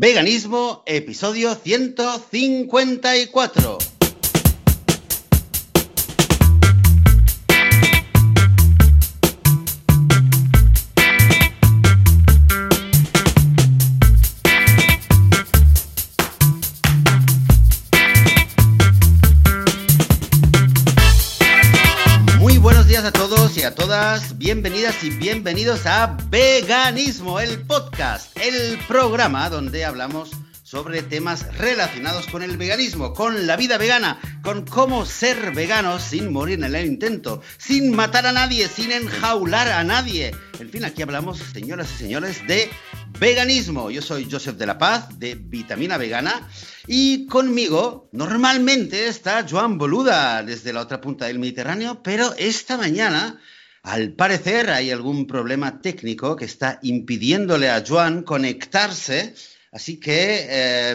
Veganismo, episodio 154. A todas, bienvenidas y bienvenidos a Veganismo, el podcast, el programa donde hablamos sobre temas relacionados con el veganismo, con la vida vegana, con cómo ser veganos sin morir en el intento, sin matar a nadie, sin enjaular a nadie. En fin, aquí hablamos, señoras y señores, de veganismo. Yo soy Joseph de la Paz, de Vitamina Vegana, y conmigo normalmente está Joan Boluda, desde la otra punta del Mediterráneo, pero esta mañana... Al parecer hay algún problema técnico que está impidiéndole a Joan conectarse Así que eh,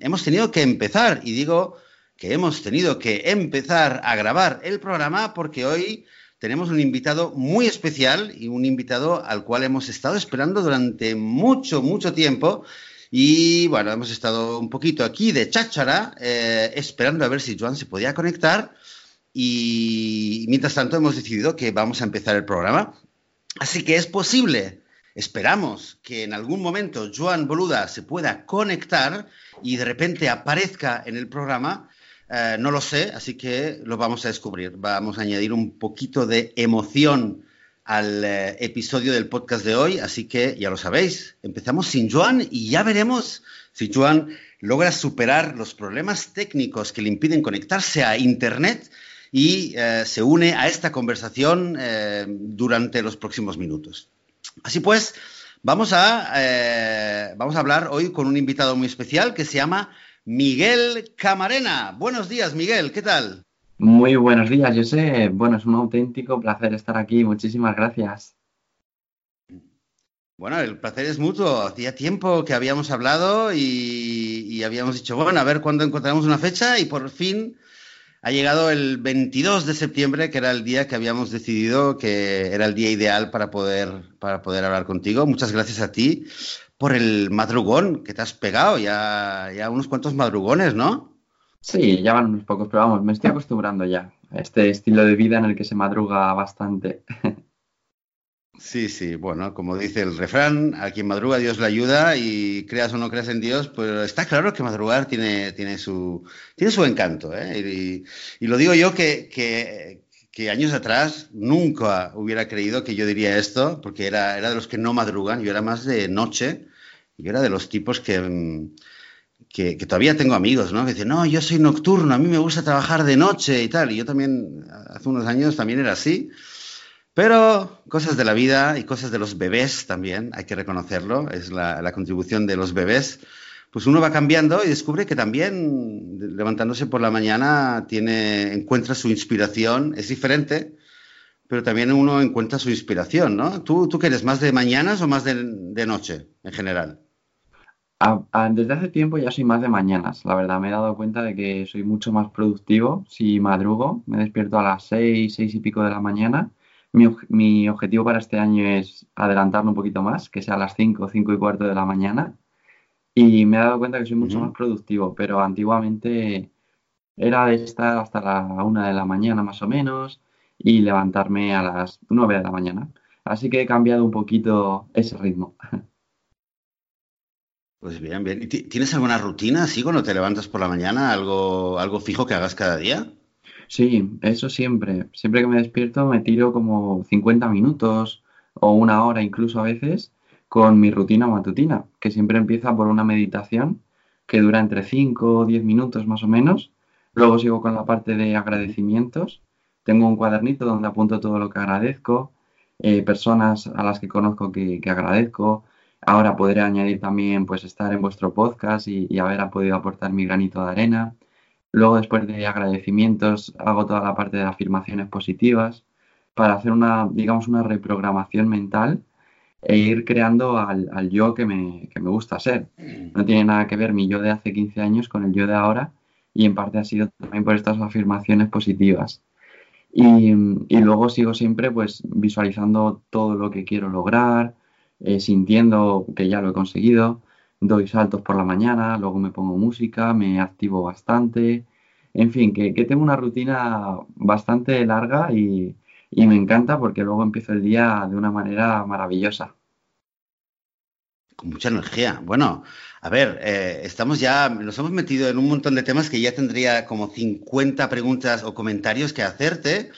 hemos tenido que empezar, y digo que hemos tenido que empezar a grabar el programa porque hoy tenemos un invitado muy especial y un invitado al cual hemos estado esperando durante mucho, mucho tiempo. Y bueno, hemos estado un poquito aquí de cháchara, eh, esperando a ver si Joan se podía conectar. Y mientras tanto hemos decidido que vamos a empezar el programa. Así que es posible Esperamos que en algún momento Joan Boluda se pueda conectar y de repente aparezca en el programa. Eh, no lo sé, así que lo vamos a descubrir. Vamos a añadir un poquito de emoción al eh, episodio del podcast de hoy, así que ya lo sabéis, empezamos sin Joan y ya veremos si Joan logra superar los problemas técnicos que le impiden conectarse a Internet y eh, se une a esta conversación durante los próximos minutos. Así pues, vamos a, eh, vamos a hablar hoy con un invitado muy especial que se llama Miguel Camarena. Buenos días, Miguel, ¿qué tal? Muy buenos días, José. Bueno, es un auténtico placer estar aquí. Muchísimas gracias. Bueno, el placer es mutuo. Hacía tiempo que habíamos hablado y, y habíamos dicho, bueno, a ver cuándo encontramos una fecha y por fin ha llegado el 22 de septiembre, que era el día que habíamos decidido que era el día ideal para poder, para poder hablar contigo. Muchas gracias a ti por el madrugón que te has pegado, ya, ya unos cuantos madrugones, ¿no? Sí, ya van unos pocos, pero vamos, me estoy acostumbrando ya a este estilo de vida en el que se madruga bastante. Sí, sí, bueno, como dice el refrán, a quien madruga Dios le ayuda y creas o no creas en Dios, pues está claro que madrugar tiene, tiene, su, tiene su encanto. ¿eh? Y, lo digo yo que, que, años atrás nunca hubiera creído que yo diría esto, porque era, era de los que no madrugan, yo era más de noche, yo era de los tipos que, que, que, todavía tengo amigos, ¿no? Que dicen, no, yo soy nocturno, a mí me gusta trabajar de noche y tal. Y yo también, hace unos años también era así. Pero cosas de la vida y cosas de los bebés también, hay que reconocerlo, es la, contribución de los bebés. Pues uno va cambiando y descubre que también levantándose por la mañana tiene, encuentra su inspiración, es diferente, pero también uno encuentra su inspiración, ¿no? ¿Tú, tú qué eres, más de mañanas o más de, noche en general? desde hace tiempo ya soy más de mañanas, la verdad. Me he dado cuenta de que soy mucho más productivo si madrugo. Me despierto a las seis, seis y pico de la mañana mi, objetivo para este año es adelantarlo un poquito más, que sea a las 5, 5 y cuarto de la mañana. Y me he dado cuenta que soy mucho más productivo, pero antiguamente era de estar hasta la 1 de la mañana más o menos y levantarme a las 9 de la mañana. Así que he cambiado un poquito ese ritmo. Pues bien, bien. ¿Tienes alguna rutina así cuando te levantas por la mañana? ¿Algo, algo fijo que hagas cada día? Sí, eso siempre. Siempre que me despierto me tiro como 50 minutos o una hora incluso a veces con mi rutina matutina, que siempre empieza por una meditación que dura entre 5 o 10 minutos más o menos. Luego sigo con la parte de agradecimientos. Tengo un cuadernito donde apunto todo lo que agradezco, eh, personas a las que conozco que, agradezco. Ahora podré añadir también pues estar en vuestro podcast y haber podido aportar mi granito de arena. Luego, después de agradecimientos, hago toda la parte de afirmaciones positivas para hacer una, digamos, una reprogramación mental e ir creando al, yo que me, que me, gusta ser. No tiene nada que ver mi yo de hace 15 años con el yo de ahora y en parte ha sido también por estas afirmaciones positivas. Y, luego sigo siempre pues visualizando todo lo que quiero lograr, eh, sintiendo que ya lo he conseguido, doy saltos por la mañana, luego me pongo música, me activo bastante, en fin, que, tengo una rutina bastante larga y, me encanta porque luego empiezo el día de una manera maravillosa. Con mucha energía. Bueno, a ver, eh, estamos ya, nos hemos metido en un montón de temas que ya tendría como 50 preguntas o comentarios que hacerte.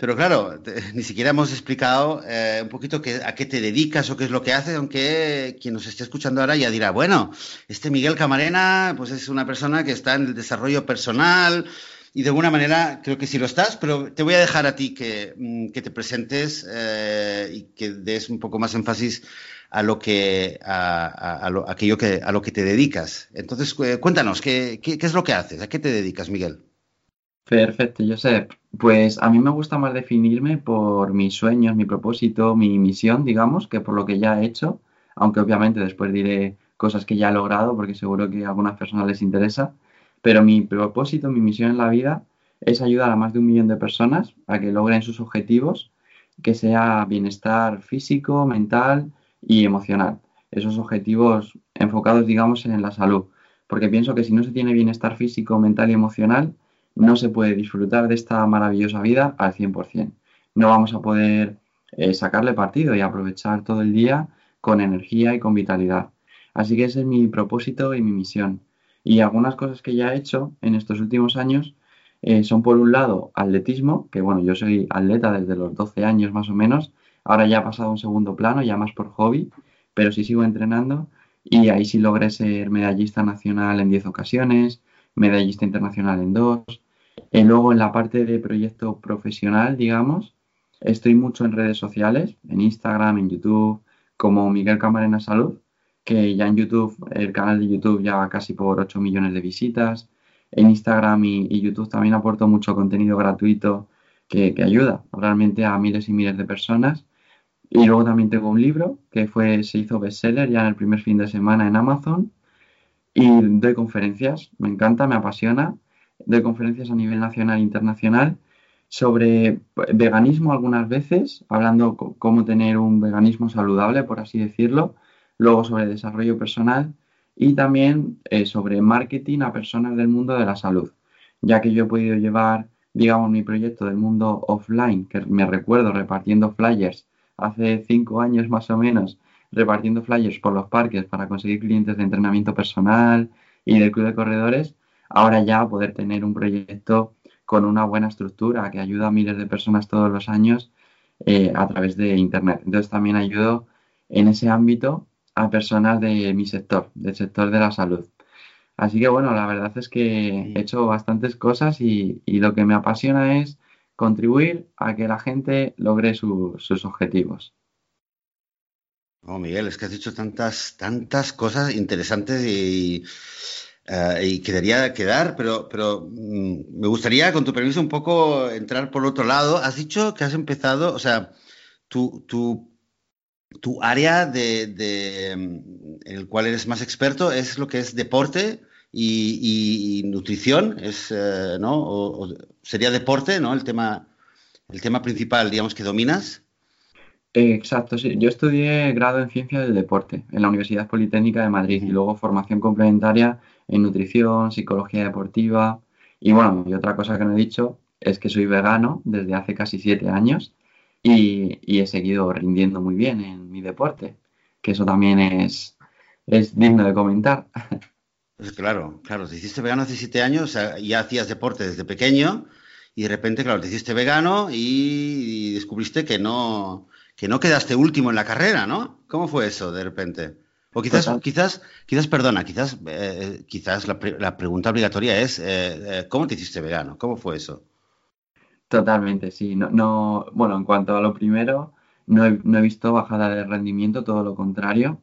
Pero claro, ni siquiera hemos explicado eh, un poquito a qué te dedicas o qué es lo que haces, aunque quien nos esté escuchando ahora ya dirá, bueno, este Miguel Camarena pues es una persona que está en el desarrollo personal y de alguna manera creo que sí lo estás, pero te voy a dejar a ti que, mm, te presentes eh, y que des un poco más énfasis a lo que a, aquello que a lo que te dedicas. Entonces, cuéntanos, ¿qué, ¿qué, es lo que haces? ¿A qué te dedicas, Miguel? Perfecto, Josep. Pues a mí me gusta más definirme por mis sueños, mi propósito, mi misión, digamos, que por lo que ya he hecho, aunque obviamente después diré cosas que ya he logrado, porque seguro que a algunas personas les interesa, pero mi propósito, mi misión en la vida es ayudar a más de un millón de personas a que logren sus objetivos, que sea bienestar físico, mental y emocional. Esos objetivos enfocados, digamos, en la salud, porque pienso que si no se tiene bienestar físico, mental y emocional, no se puede disfrutar de esta maravillosa vida al 100%. No vamos a poder eh, sacarle partido y aprovechar todo el día con energía y con vitalidad. Así que ese es mi propósito y mi misión. Y algunas cosas que ya he hecho en estos últimos años eh, son por un lado atletismo, que bueno, yo soy atleta desde los 12 años más o menos, ahora ya ha pasado a un segundo plano, ya más por hobby, pero sí sigo entrenando y ahí sí logré ser medallista nacional en 10 ocasiones, medallista internacional en dos. Y luego en la parte de proyecto profesional, digamos, estoy mucho en redes sociales, en Instagram, en YouTube, como Miguel Camarena Salud, que ya en YouTube, el canal de YouTube ya casi por 8 millones de visitas. En Instagram y, YouTube también aporto mucho contenido gratuito que, que, ayuda realmente a miles y miles de personas. Y luego también tengo un libro que fue, se hizo bestseller ya en el primer fin de semana en Amazon y doy conferencias, me encanta, me apasiona. Doy conferencias a nivel nacional e internacional sobre veganismo algunas veces, hablando cómo tener un veganismo saludable, por así decirlo. Luego sobre desarrollo personal y también eh, sobre marketing a personas del mundo de la salud, ya que yo he podido llevar, digamos, mi proyecto del mundo offline, que me recuerdo repartiendo flyers hace cinco años más o menos repartiendo flyers por los parques para conseguir clientes de entrenamiento personal y del club de corredores, ahora ya poder tener un proyecto con una buena estructura que ayuda a miles de personas todos los años eh, a través de Internet. Entonces también ayudo en ese ámbito a personas de mi sector, del sector de la salud. Así que bueno, la verdad es que he hecho bastantes cosas y, lo que me apasiona es contribuir a que la gente logre sus objetivos. Oh, Miguel, es que has dicho tantas, tantas cosas interesantes y, uh, y quedaría quedar, pero, pero mm, me gustaría, con tu permiso, un poco entrar por otro lado. Has dicho que has empezado, o sea, tu, tu, tu área de, de, en el cual eres más experto es lo que es deporte y, nutrición, es, uh, ¿no? Sería deporte, ¿no? El tema, el tema principal, digamos, que dominas. Exacto, sí. Yo estudié grado en Ciencia del Deporte en la Universidad Politécnica de Madrid y luego formación complementaria en nutrición, psicología deportiva. Y bueno, y otra cosa que no he dicho es que soy vegano desde hace casi siete años y, he seguido rindiendo muy bien en mi deporte, que eso también es, es digno de comentar. Pues claro, claro, te hiciste vegano hace siete años, o sea, ya hacías deporte desde pequeño y de repente, claro, te hiciste vegano y descubriste que no, que no quedaste último en la carrera, ¿no? ¿Cómo fue eso de repente? O quizás, quizás, quizás, perdona, quizás, eh, quizás la, pregunta obligatoria es, eh, eh, ¿cómo te hiciste vegano? ¿Cómo fue eso? Totalmente, sí. No, no, bueno, en cuanto a lo primero, no he, no he visto bajada de rendimiento, todo lo contrario.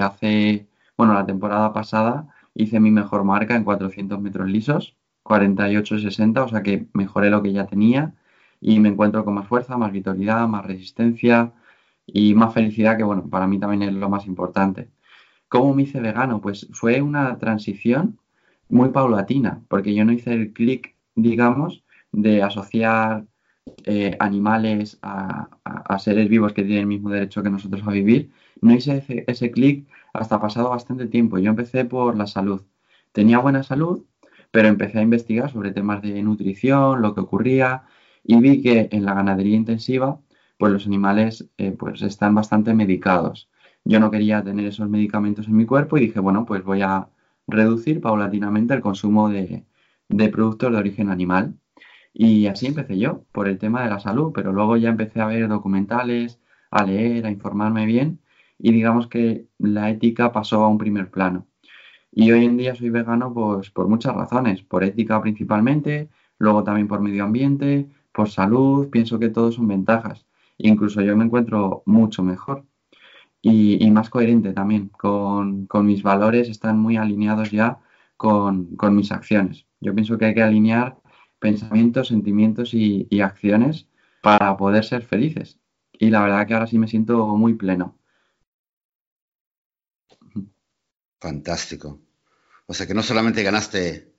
hace, bueno, la temporada pasada hice mi mejor marca en 400 metros lisos, 48-60, o sea que mejoré lo que ya tenía y me encuentro con más fuerza, más vitalidad, más resistencia y más felicidad, que bueno, para mí también es lo más importante. ¿Cómo me hice vegano? Pues fue una transición muy paulatina, porque yo no hice el clic, digamos, de asociar eh, animales a, seres vivos que tienen el mismo derecho que nosotros a vivir. No hice ese, ese clic hasta pasado bastante tiempo. Yo empecé por la salud. Tenía buena salud, pero empecé a investigar sobre temas de nutrición, lo que ocurría, y vi que en la ganadería intensiva, pues los animales eh, pues están bastante medicados. Yo no quería tener esos medicamentos en mi cuerpo y dije, bueno, pues voy a reducir paulatinamente el consumo de, de productos de origen animal. Y así empecé yo, por el tema de la salud, pero luego ya empecé a ver documentales, a leer, a informarme bien y digamos que la ética pasó a un primer plano. Y hoy en día soy vegano pues, por muchas razones, por ética principalmente, luego también por medio ambiente, por salud, pienso que todos son ventajas. Incluso yo me encuentro mucho mejor y, más coherente también, con, mis valores están muy alineados ya con, mis acciones. Yo pienso que hay que alinear pensamientos, sentimientos y, y acciones para poder ser felices. Y la verdad que ahora sí me siento muy pleno. Fantástico. O sea que no solamente ganaste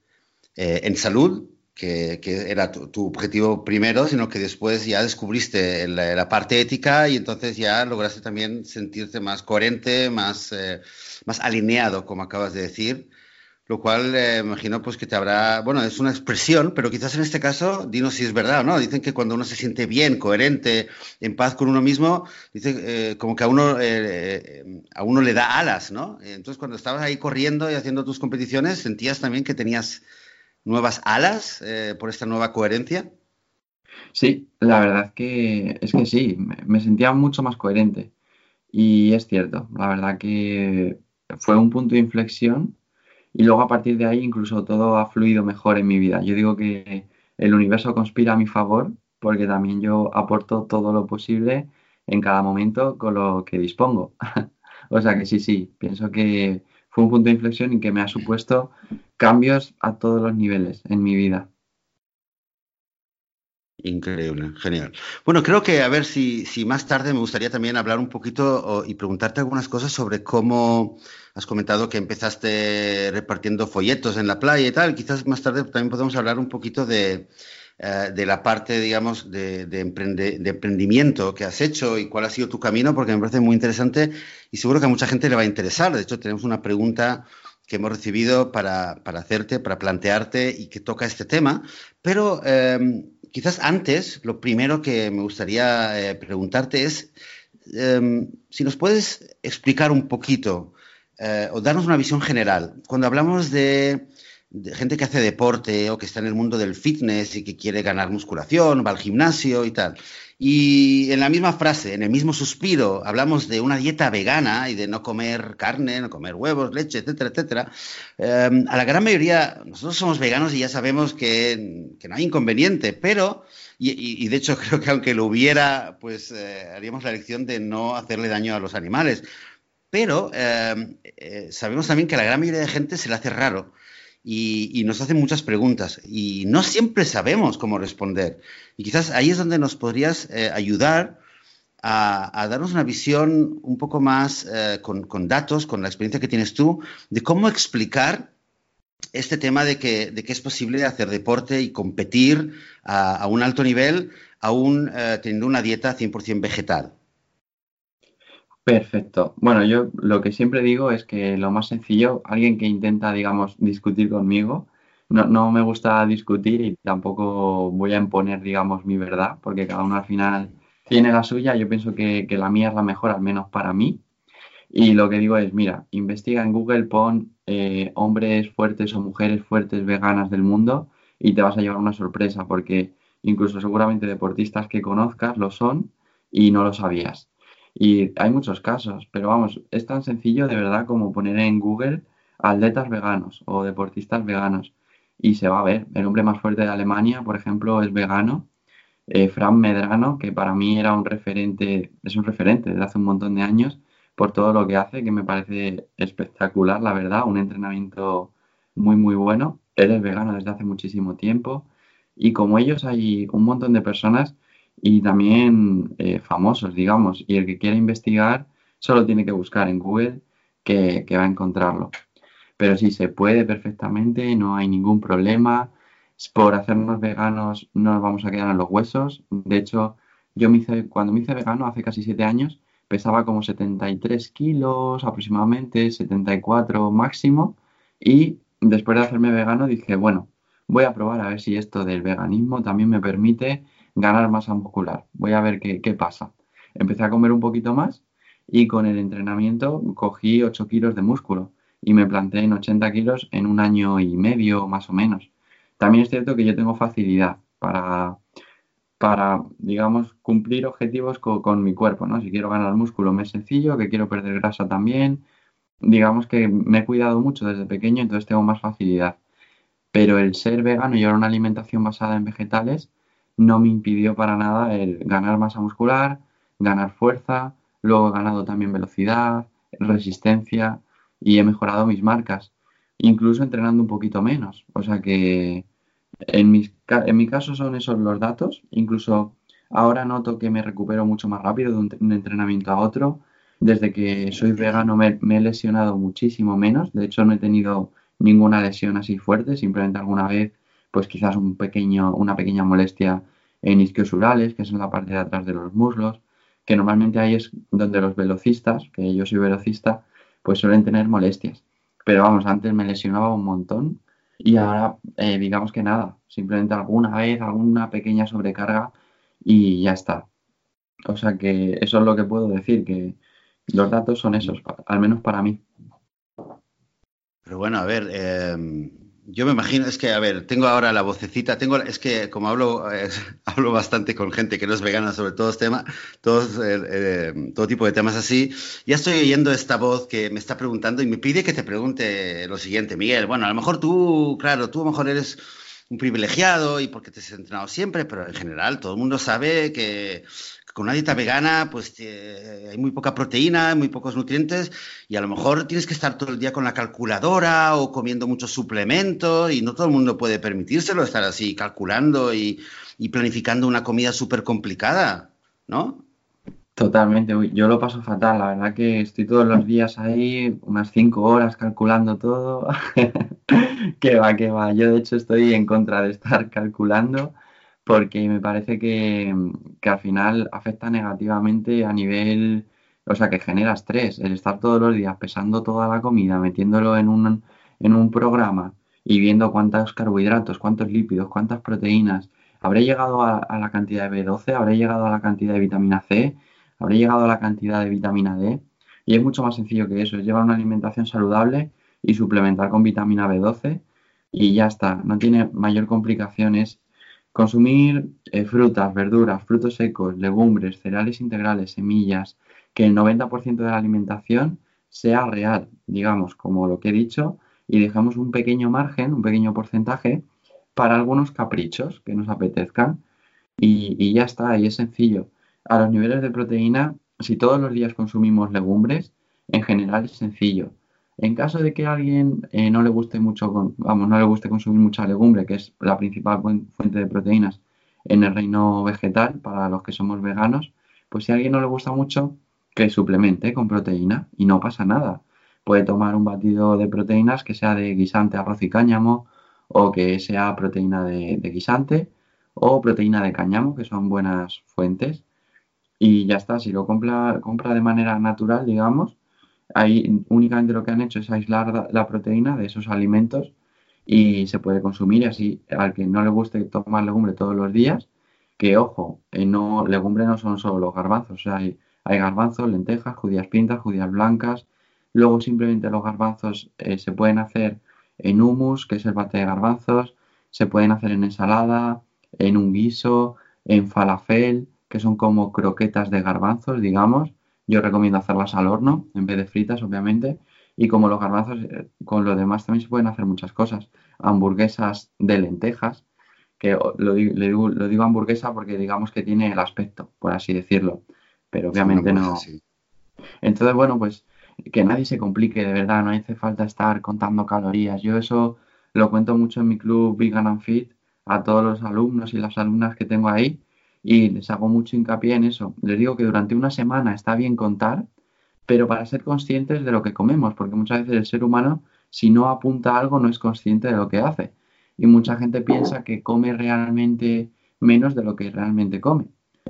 eh, en salud, que, era tu, objetivo primero, sino que después ya descubriste la, parte ética y entonces ya lograste también sentirte más coherente, más, eh, más alineado, como acabas de decir, lo cual eh, imagino pues que te habrá, bueno, es una expresión, pero quizás en este caso, dinos si es verdad o no, dicen que cuando uno se siente bien, coherente, en paz con uno mismo, dice eh, como que a uno, eh, a uno le da alas, ¿no? Entonces cuando estabas ahí corriendo y haciendo tus competiciones, ¿sentías también que tenías nuevas alas por esta nueva coherencia? Sí, la verdad que es que sí, me sentía mucho más coherente y es cierto, la verdad que fue un punto de inflexión y luego a partir de ahí incluso todo ha fluido mejor en mi vida. Yo digo que el universo conspira a mi favor porque también yo aporto todo lo posible en cada momento con lo que dispongo. o sea que sí, sí, pienso que fue un punto de inflexión y que me ha supuesto cambios a todos los niveles en mi vida. Increíble, genial. Bueno, creo que a ver si, si más tarde me gustaría también hablar un poquito y preguntarte algunas cosas sobre cómo has comentado que empezaste repartiendo folletos en la playa y tal. Quizás más tarde también podemos hablar un poquito de, eh, de la parte, digamos, de, de, emprendimiento que has hecho y cuál ha sido tu camino, porque me parece muy interesante y seguro que a mucha gente le va a interesar. De hecho, tenemos una pregunta que hemos recibido para, para hacerte, para plantearte y que toca este tema. Pero eh, quizás antes, lo primero que me gustaría eh, preguntarte es em, si nos puedes explicar un poquito eh, o darnos una visión general. Cuando hablamos de, gente que hace deporte o que está en el mundo del fitness y que quiere ganar musculación, va al gimnasio y tal. Y en la misma frase, en el mismo suspiro, hablamos de una dieta vegana y de no comer carne, no comer huevos, leche, etcétera, etcétera. Em, a la gran mayoría, nosotros somos veganos y ya sabemos que, no hay inconveniente, pero, y, de hecho creo que aunque lo hubiera, pues eh, haríamos la elección de no hacerle daño a los animales. Pero em, eh, sabemos también que a la gran mayoría de gente se le hace raro y, nos hacen muchas preguntas y no siempre sabemos cómo responder. Y quizás ahí es donde nos podrías eh, ayudar a, darnos una visión un poco más eh, con, datos, con la experiencia que tienes tú, de cómo explicar este tema de que, de que es posible hacer deporte y competir a, un alto nivel aún eh, teniendo una dieta 100% vegetal. Perfecto. Bueno, yo lo que siempre digo es que lo más sencillo, alguien que intenta, digamos, discutir conmigo, no, no me gusta discutir y tampoco voy a imponer, digamos, mi verdad, porque cada uno al final tiene la suya. Yo pienso que, la mía es la mejor, al menos para mí. Y lo que digo es, mira, investiga en Google, pon eh, hombres fuertes o mujeres fuertes veganas del mundo y te vas a llevar una sorpresa, porque incluso seguramente deportistas que conozcas lo son y no lo sabías. Y hay muchos casos, pero vamos, es tan sencillo de verdad como poner en Google atletas veganos o deportistas veganos y se va a ver. El hombre más fuerte de Alemania, por ejemplo, es vegano. Eh, Fran Medrano, que para mí era un referente, es un referente desde hace un montón de años por todo lo que hace, que me parece espectacular, la verdad, un entrenamiento muy, muy bueno. Él es vegano desde hace muchísimo tiempo y como ellos hay un montón de personas y también eh, famosos, digamos. Y el que quiera investigar solo tiene que buscar en Google que, va a encontrarlo. Pero sí, se puede perfectamente, no hay ningún problema. Por hacernos veganos no nos vamos a quedar en los huesos. De hecho, yo me hice, cuando me hice vegano hace casi siete años, pesaba como 73 kilos aproximadamente, 74 máximo, y después de hacerme vegano dije, bueno, voy a probar a ver si esto del veganismo también me permite ganar masa muscular. Voy a ver qué, pasa. Empecé a comer un poquito más y con el entrenamiento cogí 8 kilos de músculo y me planté en 80 kilos en un año y medio más o menos. También es cierto que yo tengo facilidad para, para digamos, cumplir objetivos con, mi cuerpo, ¿no? Si quiero ganar músculo me es sencillo, que quiero perder grasa también. Digamos que me he cuidado mucho desde pequeño, entonces tengo más facilidad. Pero el ser vegano y ahora una alimentación basada en vegetales no me impidió para nada el ganar masa muscular, ganar fuerza, luego he ganado también velocidad, resistencia y he mejorado mis marcas, incluso entrenando un poquito menos. O sea que en, mis, en mi caso son esos los datos, incluso ahora noto que me recupero mucho más rápido de un, entrenamiento a otro. Desde que soy vegano me, me, he lesionado muchísimo menos, de hecho no he tenido ninguna lesión así fuerte, simplemente alguna vez pues quizás un pequeño, una pequeña molestia en isquiosurales, que es en la parte de atrás de los muslos, que normalmente ahí es donde los velocistas, que yo soy velocista, pues suelen tener molestias. Pero vamos, antes me lesionaba un montón y ahora eh, digamos que nada, simplemente alguna vez, alguna pequeña sobrecarga y ya está. O sea que eso es lo que puedo decir, que los datos son esos, al menos para mí. Pero bueno, a ver, eh, yo me imagino, es que, a ver, tengo ahora la vocecita, tengo, es que como hablo, eh, hablo bastante con gente que no es vegana sobre todos temas, todos, eh, eh, todo tipo de temas así, ya estoy oyendo esta voz que me está preguntando y me pide que te pregunte lo siguiente, Miguel, bueno, a lo mejor tú, claro, tú a lo mejor eres un privilegiado y porque te has entrenado siempre, pero en general todo el mundo sabe que con una dieta vegana pues hay muy poca proteína, muy pocos nutrientes y a lo mejor tienes que estar todo el día con la calculadora o comiendo muchos suplementos y no todo el mundo puede permitírselo estar así calculando y, planificando una comida súper complicada, ¿no? Totalmente, yo lo paso fatal, la verdad que estoy todos los días ahí, unas cinco horas calculando todo. que va, que va. Yo de hecho estoy en contra de estar calculando porque me parece que, al final afecta negativamente a nivel, o sea, que genera estrés. El estar todos los días pesando toda la comida, metiéndolo en un, en un programa y viendo cuántos carbohidratos, cuántos lípidos, cuántas proteínas. ¿Habré llegado a, la cantidad de B12? ¿Habré llegado a la cantidad de vitamina C? ¿Habré llegado a la cantidad de vitamina D? Y es mucho más sencillo que eso, es llevar una alimentación saludable y suplementar con vitamina B12 y ya está, no tiene mayor complicación, es Consumir eh, frutas, verduras, frutos secos, legumbres, cereales integrales, semillas, que el 90% de la alimentación sea real, digamos, como lo que he dicho, y dejamos un pequeño margen, un pequeño porcentaje para algunos caprichos que nos apetezcan y, y ya está, y es sencillo. A los niveles de proteína, si todos los días consumimos legumbres, en general es sencillo. En caso de que a alguien eh, no le guste mucho, vamos, no le guste consumir mucha legumbre, que es la principal fuente de proteínas en el reino vegetal para los que somos veganos, pues si a alguien no le gusta mucho, que suplemente con proteína y no pasa nada. Puede tomar un batido de proteínas que sea de guisante, arroz y cáñamo, o que sea proteína de, guisante, o proteína de cáñamo, que son buenas fuentes. Y ya está, si lo compra, compra de manera natural, digamos, Ahí únicamente lo que han hecho es aislar la proteína de esos alimentos y se puede consumir así al que no le guste tomar legumbre todos los días, que ojo, eh, no, legumbre no son solo los garbanzos, hay, garbanzos, lentejas, judías pintas, judías blancas, luego simplemente los garbanzos eh, se pueden hacer en humus, que es el bate de garbanzos, se pueden hacer en ensalada, en un guiso, en falafel, que son como croquetas de garbanzos, digamos, yo recomiendo hacerlas al horno en vez de fritas, obviamente. Y como los garbanzos, eh, con lo demás también se pueden hacer muchas cosas. Hamburguesas de lentejas, que lo, digo, lo digo hamburguesa porque digamos que tiene el aspecto, por así decirlo. Pero obviamente no. Entonces, bueno, pues que nadie se complique, de verdad, no hace falta estar contando calorías. Yo eso lo cuento mucho en mi club Vegan and Fit a todos los alumnos y las alumnas que tengo ahí y les hago mucho hincapié en eso. Les digo que durante una semana está bien contar, pero para ser conscientes de lo que comemos, porque muchas veces el ser humano, si no apunta algo, no es consciente de lo que hace. Y mucha gente piensa que come realmente menos de lo que realmente come.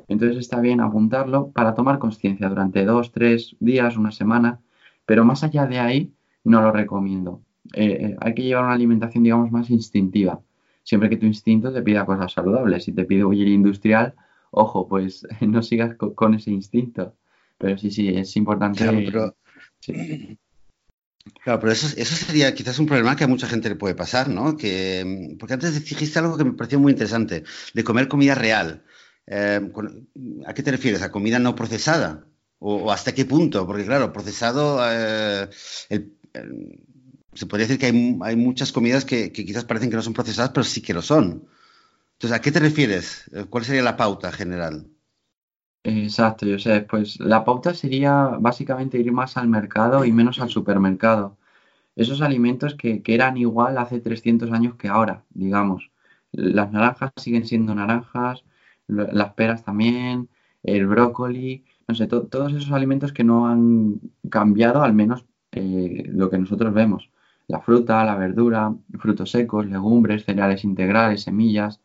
Entonces está bien apuntarlo para tomar conciencia durante dos, tres días, una semana, pero más allá de ahí no lo recomiendo. Eh, eh, hay que llevar una alimentación, digamos, más instintiva. Siempre que tu instinto te pida cosas saludables. Si te pide huir industrial, ojo, pues no sigas con, ese instinto. Pero sí, sí, es importante. Claro, pero, claro, pero eso, eso, sería quizás un problema que a mucha gente le puede pasar, ¿no? Que, porque antes dijiste algo que me pareció muy interesante, de comer comida real. Eh, ¿A qué te refieres? ¿A comida no procesada? ¿O, hasta qué punto? Porque claro, procesado, eh, se podría decir que hay, muchas comidas que, quizás parecen que no son procesadas, pero sí que lo son. Entonces, ¿a qué te refieres? ¿Cuál sería la pauta general? Exacto, yo sé, pues la pauta sería básicamente ir más al mercado y menos al supermercado. Esos alimentos que, que eran igual hace 300 años que ahora, digamos. Las naranjas siguen siendo naranjas, las peras también, el brócoli, no sé, todos esos alimentos que no han cambiado, al menos eh, lo que nosotros vemos. La fruta, la verdura, frutos secos, legumbres, cereales integrales, semillas.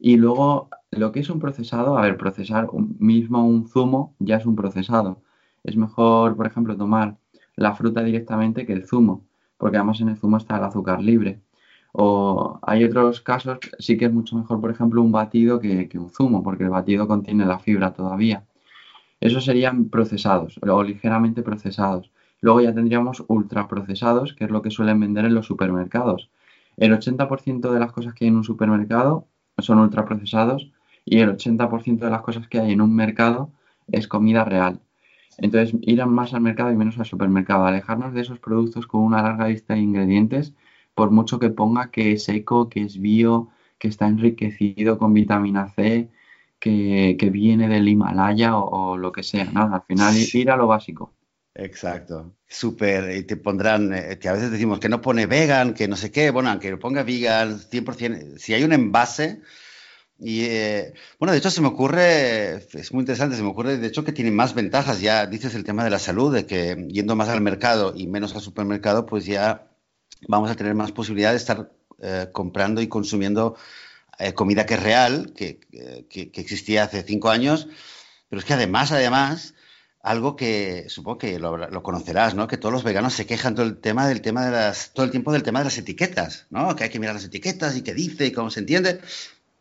Y luego, lo que es un procesado, a ver, procesar mismo un zumo ya es un procesado. Es mejor, por ejemplo, tomar la fruta directamente que el zumo, porque además en el zumo está el azúcar libre. O hay otros casos, sí que es mucho mejor, por ejemplo, un batido que, un zumo, porque el batido contiene la fibra todavía. Esos serían procesados o ligeramente procesados. Luego ya tendríamos ultraprocesados, que es lo que suelen vender en los supermercados. El 80% de las cosas que hay en un supermercado son ultraprocesados y el 80% de las cosas que hay en un mercado es comida real. Entonces, ir más al mercado y menos al supermercado, alejarnos de esos productos con una larga lista de ingredientes por mucho que ponga que es eco, que es bio, que está enriquecido con vitamina C, que, viene del Himalaya o, lo que sea, nada, al final ir a lo básico. Exacto, súper, y te pondrán, eh, que a veces decimos que no pone vegan, que no sé qué, bueno, aunque ponga vegan, 100%, si hay un envase, y eh, bueno, de hecho se me ocurre, es muy interesante, se me ocurre de hecho que tiene más ventajas, ya dices el tema de la salud, de que yendo más al mercado y menos al supermercado, pues ya vamos a tener más posibilidad de estar eh, comprando y consumiendo eh, comida que es real, que, existía hace cinco años, pero es que además, además, algo que supongo que lo, conocerás, ¿no? Que todos los veganos se quejan todo el tema del tema de las, todo el tiempo del tema de las etiquetas, ¿no? Que hay que mirar las etiquetas y qué dice y cómo se entiende.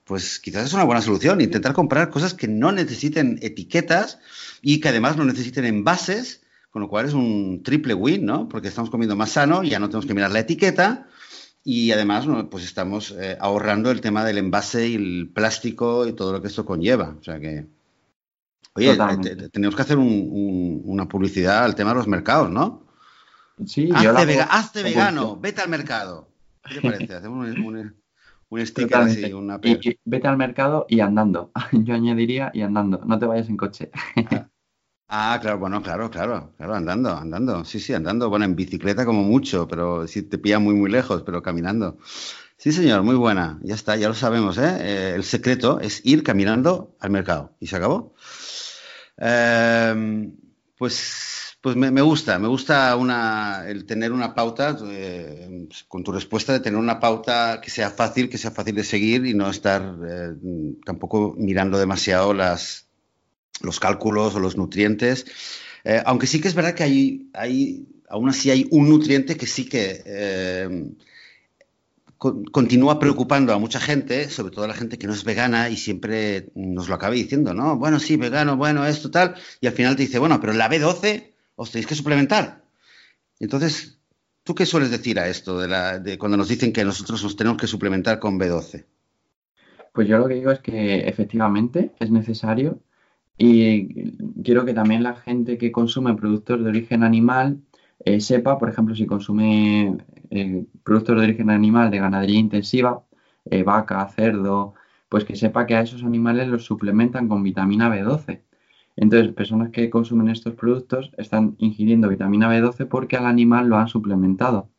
Pues quizás es una buena solución, intentar comprar cosas que no necesiten etiquetas y que además no necesiten envases con lo cual es un triple win, ¿no? Porque estamos comiendo más sano, ya no tenemos que mirar la etiqueta y además pues estamos eh, ahorrando el tema del envase y el plástico y todo lo que esto conlleva. O sea que, oye, tenemos que hacer una publicidad al tema de los mercados, ¿no? Sí, hazte, vegano, vete al mercado. ¿Qué te parece? Hacemos un, sticker así, una... vete al mercado y andando. Yo añadiría y andando, no te vayas en coche. Ah, Ah, claro, bueno, claro, claro, claro, andando, andando, sí, sí, andando, bueno, en bicicleta como mucho, pero si te pilla muy, muy lejos, pero caminando. Sí, señor, muy buena, ya está, ya lo sabemos, ¿eh? eh el secreto es ir caminando al mercado y se acabó. Em, pues, pues me, gusta, me gusta una, el tener una pauta, eh, con tu respuesta de tener una pauta que sea fácil, que sea fácil de seguir y no estar eh, tampoco mirando demasiado los cálculos o los nutrientes. Eh, aunque sí que es verdad que hay, aún así hay un nutriente que sí que continúa preocupando a mucha gente, sobre todo a la gente que no es vegana y siempre nos lo acaba diciendo, ¿no? Bueno, sí, vegano, bueno, esto, tal, y al final te dice, bueno, pero la B12 os tenéis que suplementar. Entonces, ¿tú qué sueles decir a esto de, la, cuando nos dicen que nosotros nos tenemos que suplementar con B12? Pues yo lo que digo es que efectivamente es necesario y quiero que también la gente que consume productos de origen animal eh, sepa, por ejemplo, si consume eh, productos de origen animal de ganadería intensiva, eh, vaca, cerdo, pues que sepa que a esos animales los suplementan con vitamina B12. Entonces, personas que consumen estos productos están ingiriendo vitamina B12 porque al animal lo han suplementado.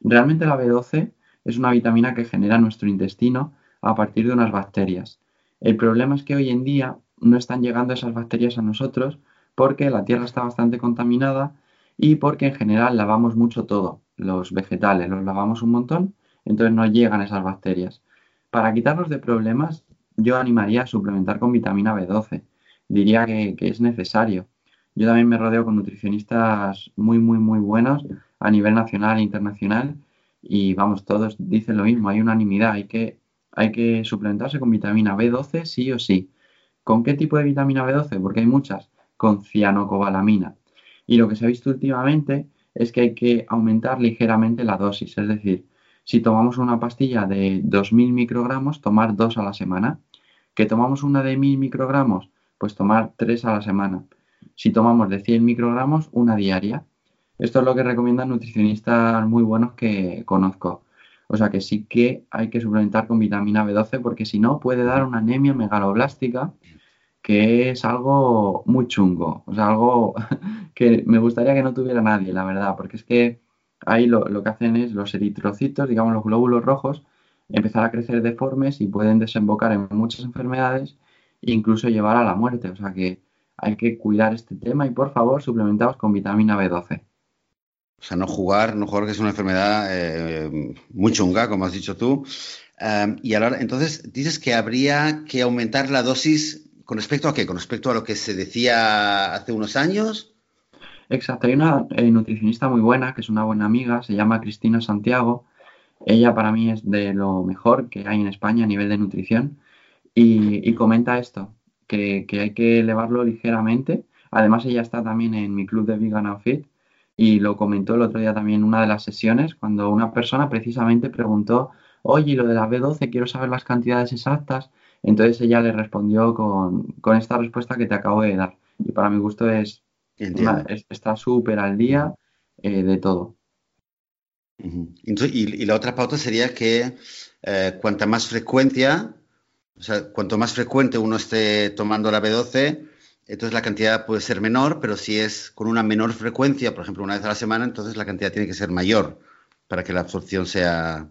Realmente la B12 es una vitamina que genera nuestro intestino a partir de unas bacterias. El problema es que hoy en día no están llegando esas bacterias a nosotros porque la tierra está bastante contaminada y porque en general lavamos mucho todo, los vegetales, los lavamos un montón, entonces no llegan esas bacterias. Para quitarnos de problemas, yo animaría a suplementar con vitamina B12. diría que, es necesario. Yo también me rodeo con nutricionistas muy, muy, muy buenos a nivel nacional e internacional y vamos, todos dicen lo mismo, hay unanimidad, hay que, hay que suplementarse con vitamina B12 sí o sí. ¿Con qué tipo de vitamina B12? Porque hay muchas, con cianocobalamina. Y lo que se ha visto últimamente es que hay que aumentar ligeramente la dosis, es decir, si tomamos una pastilla de 2.000 microgramos, tomar dos a la semana. Que tomamos una de 1.000 microgramos, pues tomar tres a la semana. Si tomamos de 100 microgramos, una diaria. Esto es lo que recomiendan nutricionistas muy buenos que conozco. O sea que sí que hay que suplementar con vitamina B12 porque si no puede dar una anemia megaloblástica que es algo muy chungo. O sea, algo que me gustaría que no tuviera nadie, la verdad, porque es que ahí lo, que hacen es los eritrocitos, digamos los glóbulos rojos, empezar a crecer deformes y pueden desembocar en muchas enfermedades e incluso llevar a la muerte. O sea que hay que cuidar este tema y por favor suplementaos con vitamina B12. O sea, no jugar, no jugar que es una enfermedad eh, muy chunga, como has dicho tú. Eh, y ahora, entonces, dices que habría que aumentar la dosis con respecto a qué? Con respecto a lo que se decía hace unos años. Exacto, hay una eh, nutricionista muy buena, que es una buena amiga, se llama Cristina Santiago. Ella para mí es de lo mejor que hay en España a nivel de nutrición y, comenta esto, que, hay que elevarlo ligeramente. Además, ella está también en mi club de Vegan and y lo comentó el otro día también en una de las sesiones cuando una persona precisamente preguntó, oye, lo de la B12, quiero saber las cantidades exactas. Entonces ella le respondió con, esta respuesta que te acabo de dar. Y para mi gusto es, está súper al día eh, de todo. y, la otra pauta sería que eh, cuanta más frecuencia, o sea, cuanto más frecuente uno esté tomando la B12, entonces la cantidad puede ser menor, pero si es con una menor frecuencia, por ejemplo, una vez a la semana, entonces la cantidad tiene que ser mayor para que la absorción sea,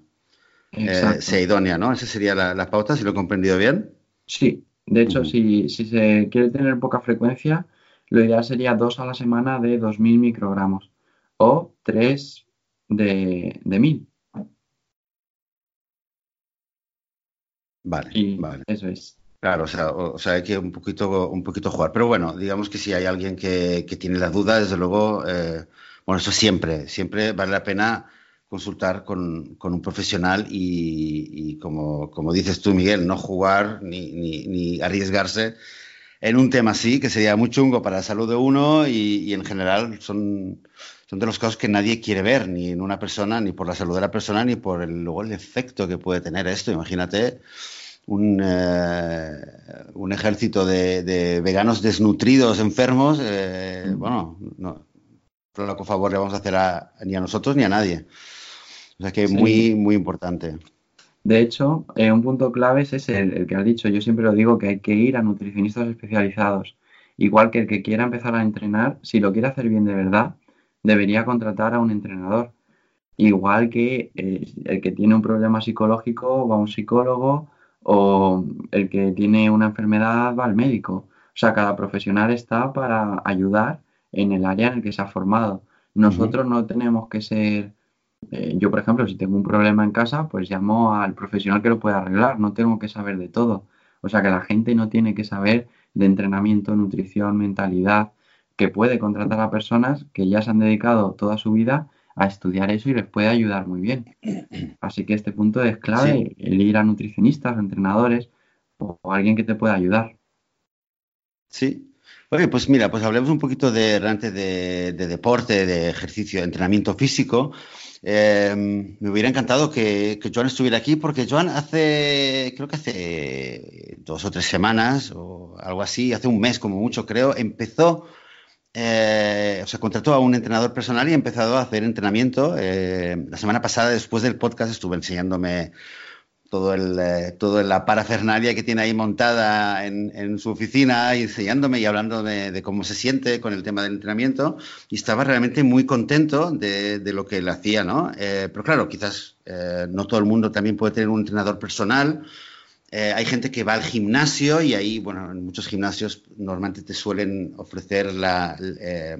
eh, sea idónea, ¿no? Esa sería la, pauta, si lo he comprendido bien. Sí, de hecho, si, se quiere tener poca frecuencia, lo ideal sería dos a la semana de 2.000 microgramos o tres de, de 1.000. Vale, vale. Eso es. Claro, o sea, hay que un poquito, un poquito jugar. Pero bueno, digamos que si hay alguien que, tiene la duda, desde luego, eh, bueno, eso siempre, siempre vale la pena consultar con, un profesional y, como, como, dices tú, Miguel, no jugar ni, ni, arriesgarse en un tema así, que sería muy chungo para la salud de uno y, en general son, son de los casos que nadie quiere ver, ni en una persona, ni por la salud de la persona, ni por el, luego el efecto que puede tener esto. Imagínate un, eh, un ejército de, veganos desnutridos, enfermos, eh, bueno, no, por favor le vamos a hacer ni a nosotros ni a nadie. O sea que es muy, muy importante. De hecho, eh, un punto clave es ese, el, que has dicho. Yo siempre lo digo que hay que ir a nutricionistas especializados. Igual que el que quiera empezar a entrenar, si lo quiere hacer bien de verdad, debería contratar a un entrenador. Igual que el que tiene un problema psicológico va a un psicólogo o el que tiene una enfermedad va al médico. O sea, cada profesional está para ayudar en el área en el que se ha formado. Nosotros no tenemos que ser, eh, yo por ejemplo, si tengo un problema en casa, pues llamo al profesional que lo pueda arreglar, no tengo que saber de todo. O sea, que la gente no tiene que saber de entrenamiento, nutrición, mentalidad, que puede contratar a personas que ya se han dedicado toda su vida a estudiar eso y les puede ayudar muy bien. Así que este punto es clave, el ir a nutricionistas, entrenadores o, alguien que te pueda ayudar. Sí. Oye, pues mira, pues hablemos un poquito de, de, de deporte, de ejercicio, de entrenamiento físico. Em, me hubiera encantado que, Joan estuviera aquí porque Joan hace, creo que hace dos o tres semanas o algo así, hace un mes como mucho creo, empezó eh, o sea, contrató a un entrenador personal y ha empezado a hacer entrenamiento. Eh, la semana pasada, después del podcast, estuve enseñándome todo el, eh, la parafernalia que tiene ahí montada en, su oficina, enseñándome y hablando de, cómo se siente con el tema del entrenamiento. Y estaba realmente muy contento de, de lo que él hacía, ¿no? pero claro, quizás no todo el mundo también puede tener un entrenador personal. Eh, hay gente que va al gimnasio y ahí, bueno, en muchos gimnasios normalmente te suelen ofrecer eh,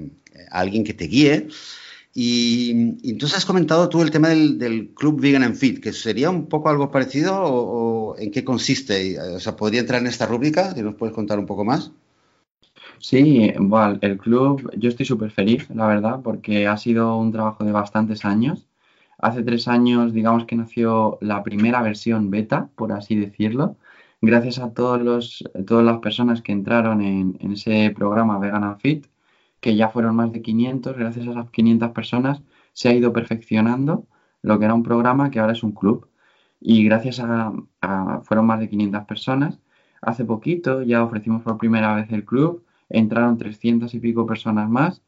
a alguien que te guíe. Y, entonces has comentado tú el tema del, Club Vegan and Fit, que sería un poco algo parecido o, en qué consiste. O sea, ¿podría entrar en esta rúbrica? Si nos puedes contar un poco más. Sí, bueno, el club, yo estoy súper feliz, la verdad, porque ha sido un trabajo de bastantes años. Hace tres años, digamos que nació la primera versión beta, por así decirlo, gracias a todos los, todas las personas que entraron en, en ese programa Vegan and Fit, que ya fueron más de 500, gracias a esas 500 personas se ha ido perfeccionando lo que era un programa que ahora es un club. Y gracias a, fueron más de 500 personas. Hace poquito ya ofrecimos por primera vez el club, entraron 300 y pico personas más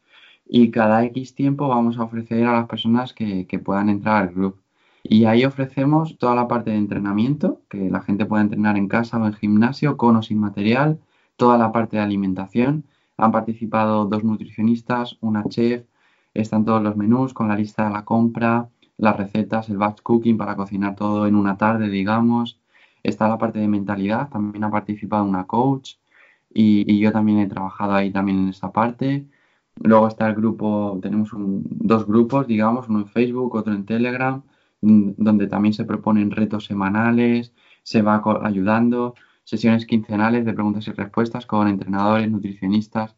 y cada X tiempo vamos a ofrecer a las personas que, que puedan entrar al club. Y ahí ofrecemos toda la parte de entrenamiento, que la gente pueda entrenar en casa o en gimnasio, con o sin material, toda la parte de alimentación. Han participado dos nutricionistas, una chef, están todos los menús con la lista de la compra, las recetas, el batch cooking para cocinar todo en una tarde, digamos. Está la parte de mentalidad, también ha participado una coach y, yo también he trabajado ahí también en esa parte. Luego está el grupo, tenemos dos grupos, digamos, uno en Facebook, otro en Telegram, donde también se proponen retos semanales, se va ayudando, sesiones quincenales de preguntas y respuestas con entrenadores, nutricionistas,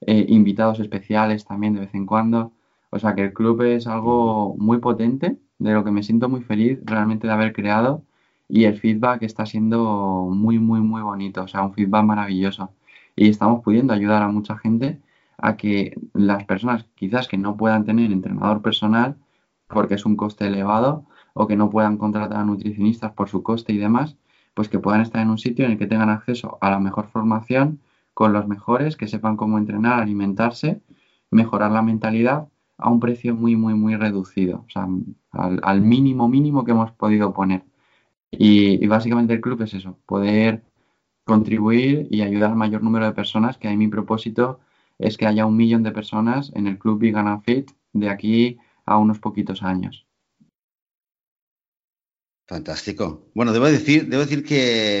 eh, invitados especiales también de vez en cuando. O sea que el club es algo muy potente, de lo que me siento muy feliz realmente de haber creado y el feedback está siendo muy, muy, muy bonito, o sea, un feedback maravilloso. Y estamos pudiendo ayudar a mucha gente a que las personas quizás que no puedan tener entrenador personal porque es un coste elevado o que no puedan contratar a nutricionistas por su coste y demás, pues que puedan estar en un sitio en el que tengan acceso a la mejor formación con los mejores, que sepan cómo entrenar, alimentarse, mejorar la mentalidad a un precio muy, muy, muy reducido, o sea, al, mínimo mínimo que hemos podido poner. Y, básicamente el club es eso, poder contribuir y ayudar al mayor número de personas, que ahí mi propósito es que haya un millón de personas en el club Vegan Fit de aquí a unos poquitos años. Fantástico. Bueno, debo decir, debo decir que,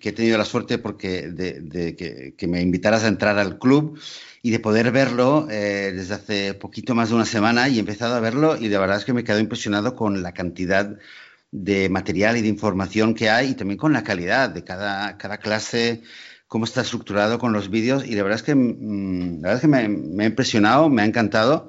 he tenido la suerte porque de, que, me invitaras a entrar al club y de poder verlo eh, desde hace poquito más de una semana y he empezado a verlo y de verdad es que me he quedado impresionado con la cantidad de material y de información que hay y también con la calidad de cada, cada clase, cómo está estructurado con los vídeos y de verdad es que, mm, la verdad es que me, me ha impresionado, me ha encantado.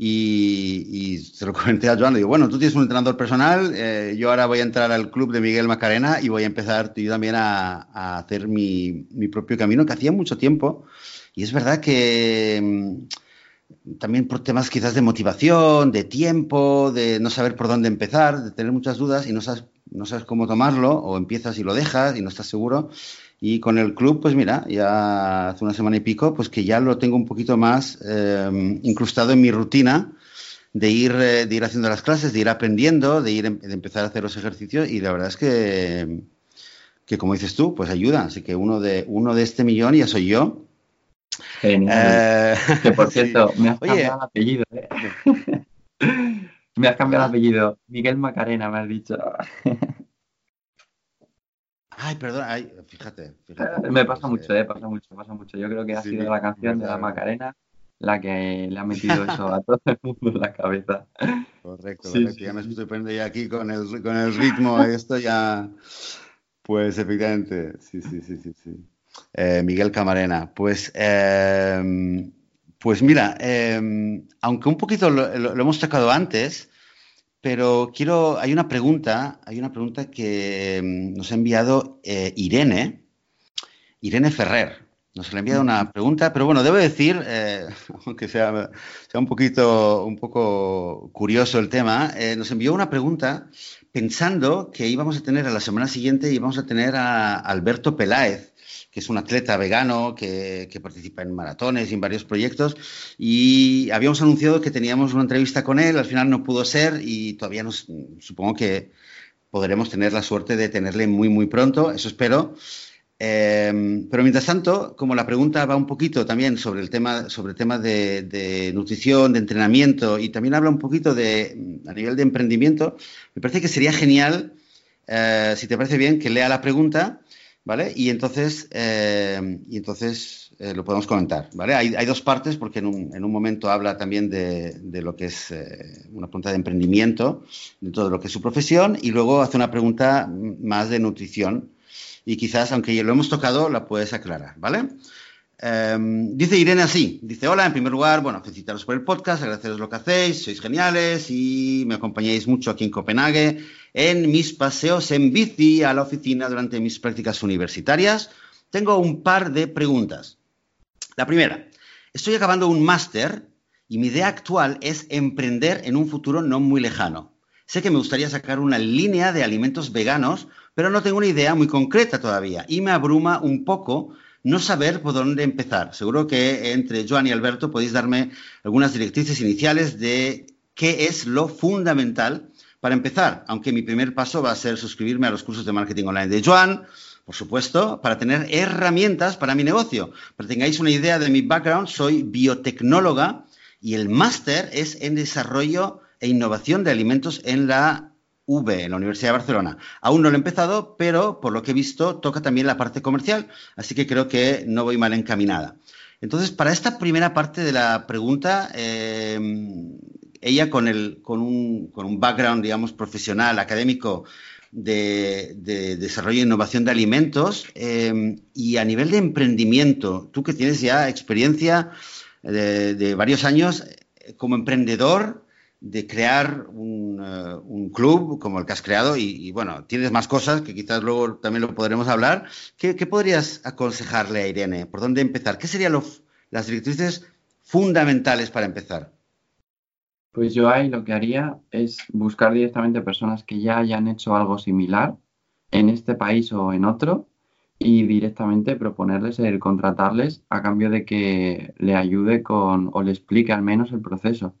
Y, se lo comenté a Joan, le digo, bueno, tú tienes un entrenador personal, eh, yo ahora voy a entrar al club de Miguel Macarena y voy a empezar yo también a, hacer mi, propio camino, que hacía mucho tiempo. Y es verdad que mm, también por temas quizás de motivación, de tiempo, de no saber por dónde empezar, de tener muchas dudas y no sabes, no sabes cómo tomarlo, o empiezas y lo dejas y no estás seguro. Y con el club, pues mira, ya hace una semana y pico, pues que ya lo tengo un poquito más eh, incrustado en mi rutina de ir, eh, de ir haciendo las clases, de ir aprendiendo, de ir em, de empezar a hacer los ejercicios y la verdad es que, que como dices tú, pues ayuda. Así que uno de, uno de este millón ya soy yo. Genial. Eh, que por cierto, me has cambiado el apellido. me has cambiado el apellido. Miguel Macarena, me has dicho. Ay, perdón, ay, fíjate, fíjate. Me pasa mucho, eh, pasa mucho, pasa mucho. Yo creo que ha sido la canción de la Macarena la que le ha metido eso a todo el mundo en la cabeza. Correcto, correcto. ya me estoy poniendo ya aquí con el, con el ritmo, esto ya. Pues efectivamente, sí, sí, sí, sí, sí. Eh, Miguel Camarena, pues, eh, pues mira, eh, aunque un poquito lo, lo, hemos tocado antes, pero quiero, hay una pregunta, hay una pregunta que mm, nos ha enviado eh, Irene, Irene Ferrer. Nos ha enviado una pregunta, pero bueno, debo decir, eh, aunque sea, sea, un poquito, un poco curioso el tema, eh, nos envió una pregunta pensando que íbamos a tener a la semana siguiente íbamos a tener a Alberto Peláez, es un atleta vegano que, participa en maratones y en varios proyectos. Y habíamos anunciado que teníamos una entrevista con él, al final no pudo ser y todavía nos, supongo que podremos tener la suerte de tenerle muy, muy pronto, eso espero. Eh, pero mientras tanto, como la pregunta va un poquito también sobre el tema, sobre el de, nutrición, de entrenamiento y también habla un poquito de a nivel de emprendimiento, me parece que sería genial, eh, si te parece bien, que lea la pregunta ¿vale? Y entonces, eh, y entonces eh, lo podemos comentar, ¿vale? Hay, dos partes porque en un, momento habla también de, lo que es eh, una pregunta de emprendimiento, de todo lo que es su profesión, y luego hace una pregunta más de nutrición. Y quizás, aunque ya lo hemos tocado, la puedes aclarar, ¿vale? Em, dice Irene así, dice, hola, en primer lugar, bueno, felicitaros por el podcast, agradeceros lo que hacéis, sois geniales y me acompañáis mucho aquí en Copenhague en mis paseos en bici a la oficina durante mis prácticas universitarias. Tengo un par de preguntas. La primera, estoy acabando un máster y mi idea actual es emprender en un futuro no muy lejano. Sé que me gustaría sacar una línea de alimentos veganos, pero no tengo una idea muy concreta todavía y me abruma un poco no saber por dónde empezar. Seguro que entre Joan y Alberto podéis darme algunas directrices iniciales de qué es lo fundamental para empezar, aunque mi primer paso va a ser suscribirme a los cursos de marketing online de Joan, por supuesto, para tener herramientas para mi negocio. Para que tengáis una idea de mi background, soy biotecnóloga y el máster es en desarrollo e innovación de alimentos en la V, en la Universidad de Barcelona. Aún no lo he empezado, pero por lo que he visto toca también la parte comercial, así que creo que no voy mal encaminada. Entonces, para esta primera parte de la pregunta, eh, ella con, un, background, digamos, profesional, académico de, desarrollo e innovación de alimentos eh, y a nivel de emprendimiento, tú que tienes ya experiencia de, de varios años eh, como emprendedor, de crear un, uh, un, club como el que has creado y, bueno, tienes más cosas que quizás luego también lo podremos hablar. ¿Qué, qué podrías aconsejarle a Irene? ¿Por dónde empezar? ¿Qué serían los, las directrices fundamentales para empezar? Pues yo ahí lo que haría es buscar directamente personas que ya hayan hecho algo similar en este país o en otro y directamente proponerles el contratarles a cambio de que le ayude con o le explique al menos el proceso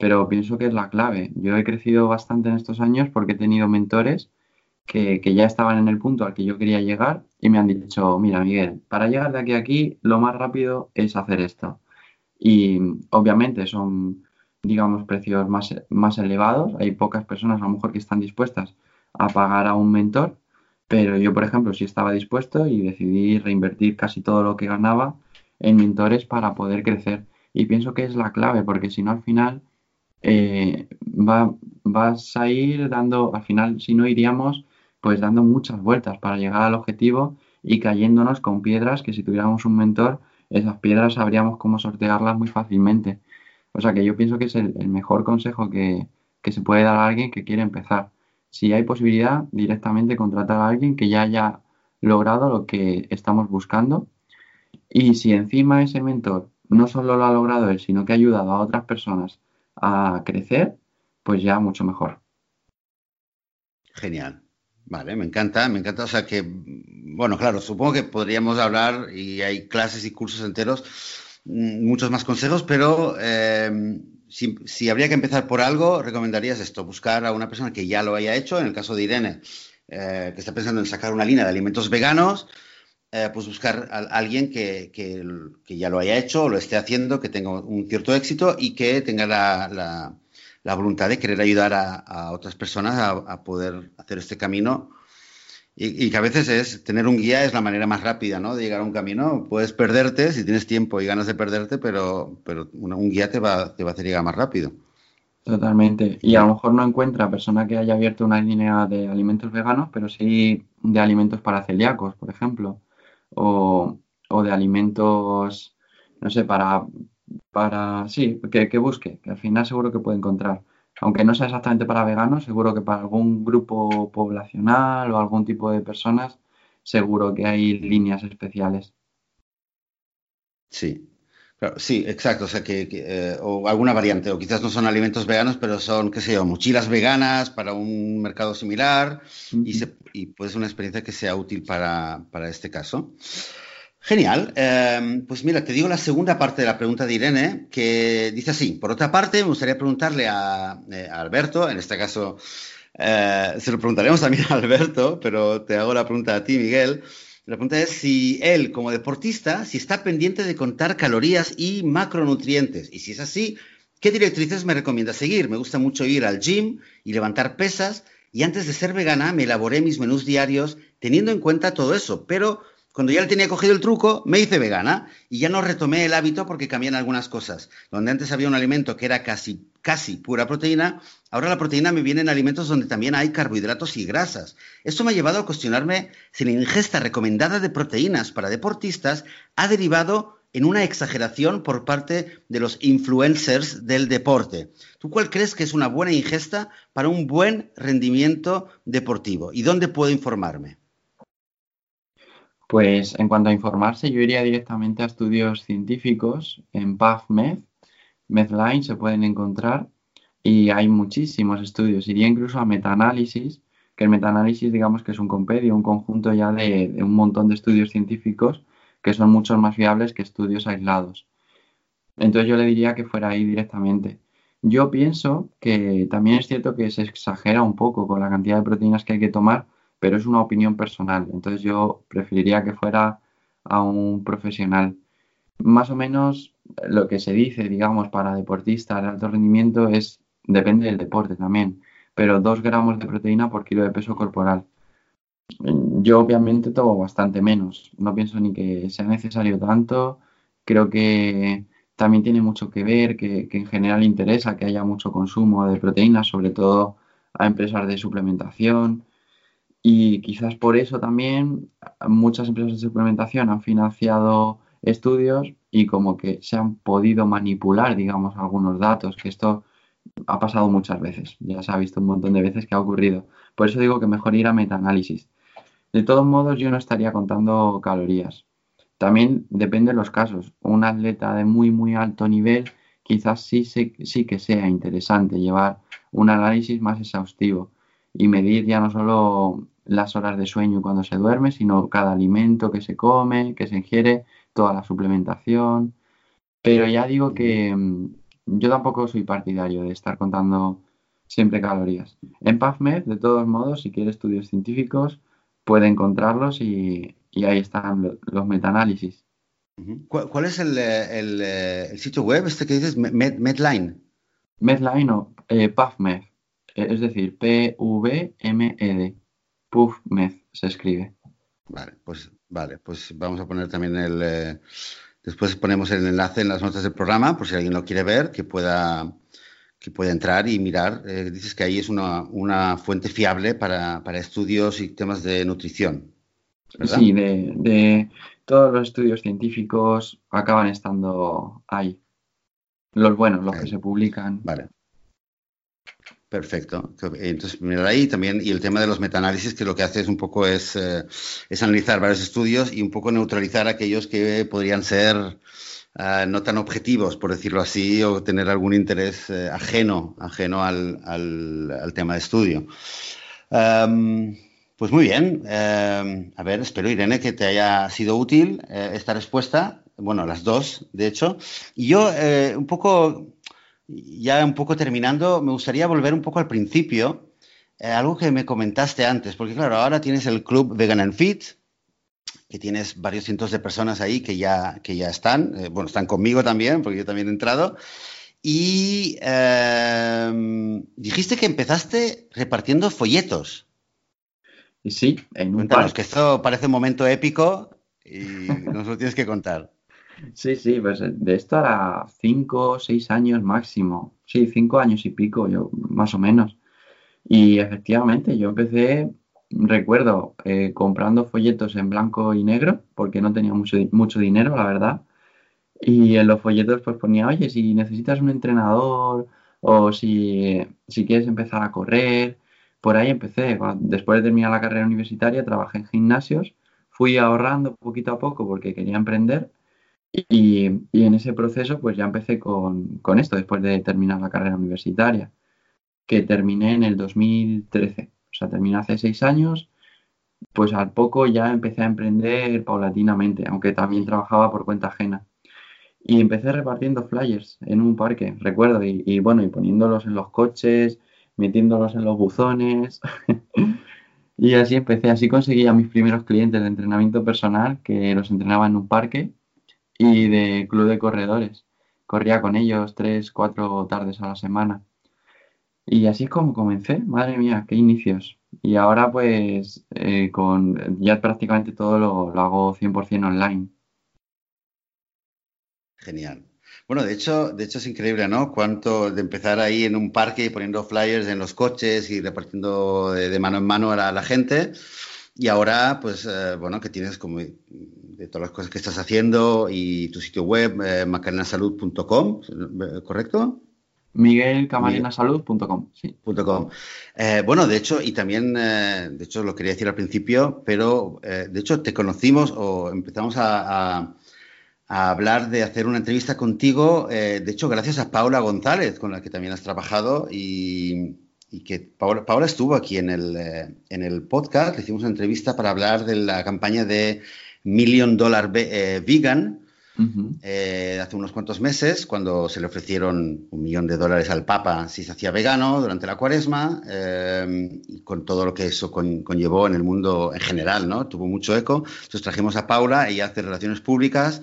pero pienso que es la clave. Yo he crecido bastante en estos años porque he tenido mentores que, que, ya estaban en el punto al que yo quería llegar y me han dicho, mira Miguel, para llegar de aquí a aquí lo más rápido es hacer esto. Y obviamente son, digamos, precios más, más elevados. Hay pocas personas a lo mejor que están dispuestas a pagar a un mentor, pero yo, por ejemplo, sí estaba dispuesto y decidí reinvertir casi todo lo que ganaba en mentores para poder crecer. Y pienso que es la clave, porque si no al final eh, va, vas a ir dando, al final, si no iríamos, pues dando muchas vueltas para llegar al objetivo y cayéndonos con piedras que si tuviéramos un mentor, esas piedras sabríamos cómo sortearlas muy fácilmente. O sea que yo pienso que es el, el mejor consejo que, que, se puede dar a alguien que quiere empezar. Si hay posibilidad, directamente contratar a alguien que ya haya logrado lo que estamos buscando. Y si encima ese mentor no solo lo ha logrado él, sino que ha ayudado a otras personas a crecer, pues ya mucho mejor. Genial. Vale, me encanta, me encanta. O sea que, bueno, claro, supongo que podríamos hablar y hay clases y cursos enteros, mm, muchos más consejos, pero eh, si, si, habría que empezar por algo, recomendarías esto, buscar a una persona que ya lo haya hecho, en el caso de Irene, eh, que está pensando en sacar una línea de alimentos veganos, eh, pues buscar a alguien que, que, ya lo haya hecho lo esté haciendo, que tenga un cierto éxito y que tenga la, la, voluntad de querer ayudar a, otras personas a, poder hacer este camino. Y, que a veces es tener un guía es la manera más rápida ¿no? de llegar a un camino. Puedes perderte si tienes tiempo y ganas de perderte, pero, pero una, un guía te va, te va a hacer llegar más rápido. Totalmente. Y a lo mejor no encuentra persona que haya abierto una línea de alimentos veganos, pero sí de alimentos para celíacos, por ejemplo o, o de alimentos, no sé, para, para sí, que, que, busque, que al final seguro que puede encontrar. Aunque no sea exactamente para veganos, seguro que para algún grupo poblacional o algún tipo de personas, seguro que hay líneas especiales. Sí, Claro, sí, exacto. O sea, que, que eh, o alguna variante, o quizás no son alimentos veganos, pero son, qué sé yo, mochilas veganas para un mercado similar y, se, y puede ser una experiencia que sea útil para, para este caso. Genial. Eh, pues mira, te digo la segunda parte de la pregunta de Irene, que dice así. Por otra parte, me gustaría preguntarle a, eh, a Alberto, en este caso, eh, se lo preguntaremos también a Alberto, pero te hago la pregunta a ti, Miguel. La pregunta es si él, como deportista, si está pendiente de contar calorías y macronutrientes. Y si es así, ¿qué directrices me recomienda seguir? Me gusta mucho ir al gym y levantar pesas. Y antes de ser vegana, me elaboré mis menús diarios teniendo en cuenta todo eso. Pero cuando ya le tenía cogido el truco, me hice vegana y ya no retomé el hábito porque cambian algunas cosas. Donde antes había un alimento que era casi, casi pura proteína, ahora la proteína me viene en alimentos donde también hay carbohidratos y grasas. Esto me ha llevado a cuestionarme si la ingesta recomendada de proteínas para deportistas ha derivado en una exageración por parte de los influencers del deporte. ¿Tú cuál crees que es una buena ingesta para un buen rendimiento deportivo? ¿Y dónde puedo informarme? Pues en cuanto a informarse, yo iría directamente a estudios científicos en PubMed, Medline se pueden encontrar y hay muchísimos estudios. Iría incluso a metaanálisis, que el metaanálisis digamos que es un compendio, un conjunto ya de, un montón de estudios científicos que son mucho más fiables que estudios aislados. Entonces yo le diría que fuera ahí directamente. Yo pienso que también es cierto que se exagera un poco con la cantidad de proteínas que hay que tomar, pero es una opinión personal. Entonces yo preferiría que fuera a un profesional. Más o menos lo que se dice, digamos, para deportistas de alto rendimiento es, depende del deporte también, pero 2 gramos de proteína por kilo de peso corporal. Yo obviamente tomo bastante menos, no pienso ni que sea necesario tanto, creo que también tiene mucho que ver, que, que en general interesa que haya mucho consumo de proteínas, sobre todo a empresas de suplementación, y quizás por eso también muchas empresas de suplementación han financiado estudios y como que se han podido manipular, digamos, algunos datos, que esto ha pasado muchas veces, ya se ha visto un montón de veces que ha ocurrido. Por eso digo que mejor ir a metaanálisis. De todos modos, yo no estaría contando calorías. También depende de los casos. Un atleta de muy, muy alto nivel, quizás sí, sí que sea interesante llevar un análisis más exhaustivo y medir ya no solo las horas de sueño cuando se duerme, sino cada alimento que se come, que se ingiere, toda la suplementación. Pero ya digo que mm, yo tampoco soy partidario de estar contando siempre calorías. En PubMed, de todos modos, si quiere estudios científicos, puede encontrarlos y, ahí están los metaanálisis. ¿Cuál, es el, sitio web este que dices? Medline. Medline o eh, PubMed. Eh, es decir, P-V-M-E-D. PubMed se escribe. Vale, pues vale, pues vamos a poner también el eh, después ponemos el enlace en las notas del programa, por si alguien lo quiere ver, que pueda que pueda entrar y mirar. Eh, dices que ahí es una, fuente fiable para, estudios y temas de nutrición. Sí, de, de, todos los estudios científicos acaban estando ahí. Los buenos, los que se publican. Vale. Perfecto. Entonces, mirar ahí también, y el tema de los metaanálisis, que lo que hace es un poco es, eh, analizar varios estudios y un poco neutralizar aquellos que podrían ser eh, no tan objetivos, por decirlo así, o tener algún interés eh, ajeno, ajeno al, al, tema de estudio. Em, pues muy bien. Em, a ver, espero, Irene, que te haya sido útil esta respuesta. Bueno, las dos, de hecho. Y yo, un poco ya un poco terminando, me gustaría volver un poco al principio, eh, algo que me comentaste antes, porque claro, ahora tienes el club Vegan and Fit, que tienes varios cientos de personas ahí que ya, que ya están, eh, bueno, están conmigo también, porque yo también he entrado, y em, dijiste que empezaste repartiendo folletos. Sí, en un Cuéntanos, que esto parece un momento épico y nos lo tienes que contar. Sí, sí, pues eh, de esto era cinco seis años máximo. Sí, cinco años y pico, yo más o menos. Y efectivamente, yo empecé, recuerdo, eh, comprando folletos en blanco y negro, porque no tenía mucho, mucho dinero, la verdad. Y en los folletos pues ponía, oye, si necesitas un entrenador o si, si quieres empezar a correr, por ahí empecé. Después de terminar la carrera universitaria, trabajé en gimnasios, fui ahorrando poquito a poco porque quería emprender y, en ese proceso pues ya empecé con, esto después de terminar la carrera universitaria, que terminé en el 2013. O sea, terminé hace seis años, pues al poco ya empecé a emprender paulatinamente, aunque también trabajaba por cuenta ajena. Y empecé repartiendo flyers en un parque, recuerdo, y, y bueno, y poniéndolos en los coches, metiéndolos en los buzones. y así empecé, así conseguí a mis primeros clientes de entrenamiento personal que los entrenaba en un parque y de club de corredores. Corría con ellos tres, cuatro tardes a la semana. Y así es como comencé, madre mía, qué inicios. Y ahora pues eh, con ya prácticamente todo lo, lo hago 100% online. Genial. Bueno, de hecho, de hecho es increíble, ¿no? Cuánto de empezar ahí en un parque y poniendo flyers en los coches y repartiendo de, mano en mano a la, gente. Y ahora, pues, eh, bueno, que tienes como todas las cosas que estás haciendo y tu sitio web, eh, macarenasalud.com, ¿correcto? miguelcamarinasalud.com, sí. Eh, bueno, de hecho, y también, eh, de hecho, lo quería decir al principio, pero eh, de hecho te conocimos o empezamos a, hablar de hacer una entrevista contigo, de hecho, gracias a Paula González, con la que también has trabajado y, que Paula, Paula, estuvo aquí en el, en el podcast, le hicimos una entrevista para hablar de la campaña de Million Dollar Vegan eh, hace unos cuantos meses, cuando se le ofrecieron un millón de dólares al Papa si se hacía vegano durante la cuaresma, eh, y con todo lo que eso conllevó en el mundo en general, ¿no? Tuvo mucho eco. Entonces trajimos a Paula, ella hace relaciones públicas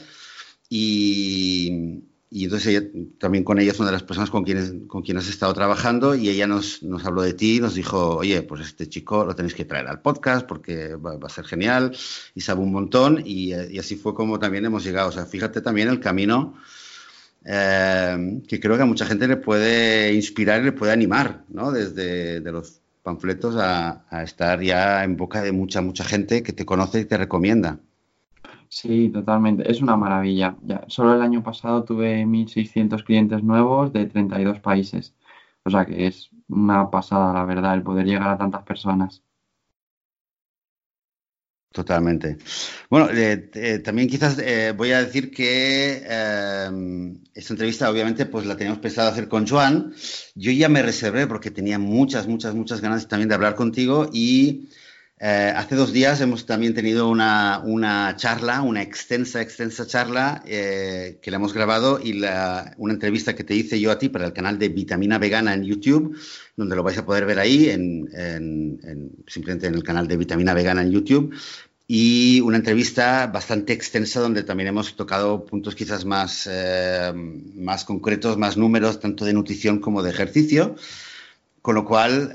y, y entonces ella, también con ella es una de las personas con quienes con quien has estado trabajando y ella nos, nos habló de ti nos dijo, oye, pues este chico lo tenéis que traer al podcast porque va, a ser genial y sabe un montón y, y, así fue como también hemos llegado. O sea, fíjate también el camino eh, que creo que a mucha gente le puede inspirar y le puede animar, ¿no? Desde de los panfletos a estar ya en boca de mucha, mucha gente que te conoce y te recomienda. Sí, totalmente. Es una maravilla. Ya, solo el año pasado tuve 1.600 clientes nuevos de 32 países. O sea que es una pasada, la verdad, el poder llegar a tantas personas. Totalmente. Bueno, eh, eh, también quizás eh, voy a decir que esta entrevista obviamente pues la teníamos pensado hacer con Joan. Yo ya me reservé porque tenía muchas, muchas, muchas ganas también de hablar contigo y eh, hace dos días hemos también tenido una, una charla, una extensa, extensa charla eh, que la hemos grabado y una entrevista que te hice yo a ti para el canal de Vitamina Vegana en YouTube, donde lo vais a poder ver ahí, en, en, simplemente en el canal de Vitamina Vegana en YouTube. Y una entrevista bastante extensa donde también hemos tocado puntos quizás más, eh, más concretos, más números, tanto de nutrición como de ejercicio. Con lo cual,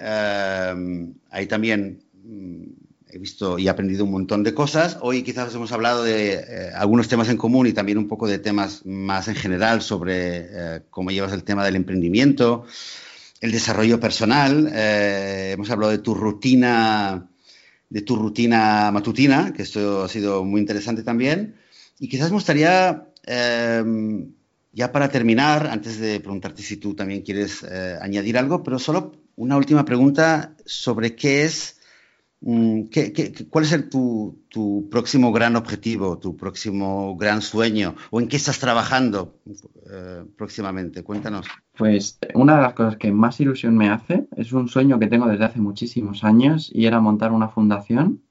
ahí también Mm, he visto y aprendido un montón de cosas. Hoy quizás hemos hablado de eh, algunos temas en común y también un poco de temas más en general sobre eh, cómo llevas el tema del emprendimiento, el desarrollo personal. Eh, hemos hablado de tu rutina, de tu rutina matutina, que esto ha sido muy interesante también. Y quizás me gustaría, ya para terminar, antes de preguntarte si tú también quieres añadir algo, pero solo una última pregunta sobre qué es Mm, cuál es tu, próximo gran objetivo, tu próximo gran sueño o en qué estás trabajando eh, próximamente? Cuéntanos. Pues una de las cosas que más ilusión me hace es un sueño que tengo desde hace muchísimos años y era montar una fundación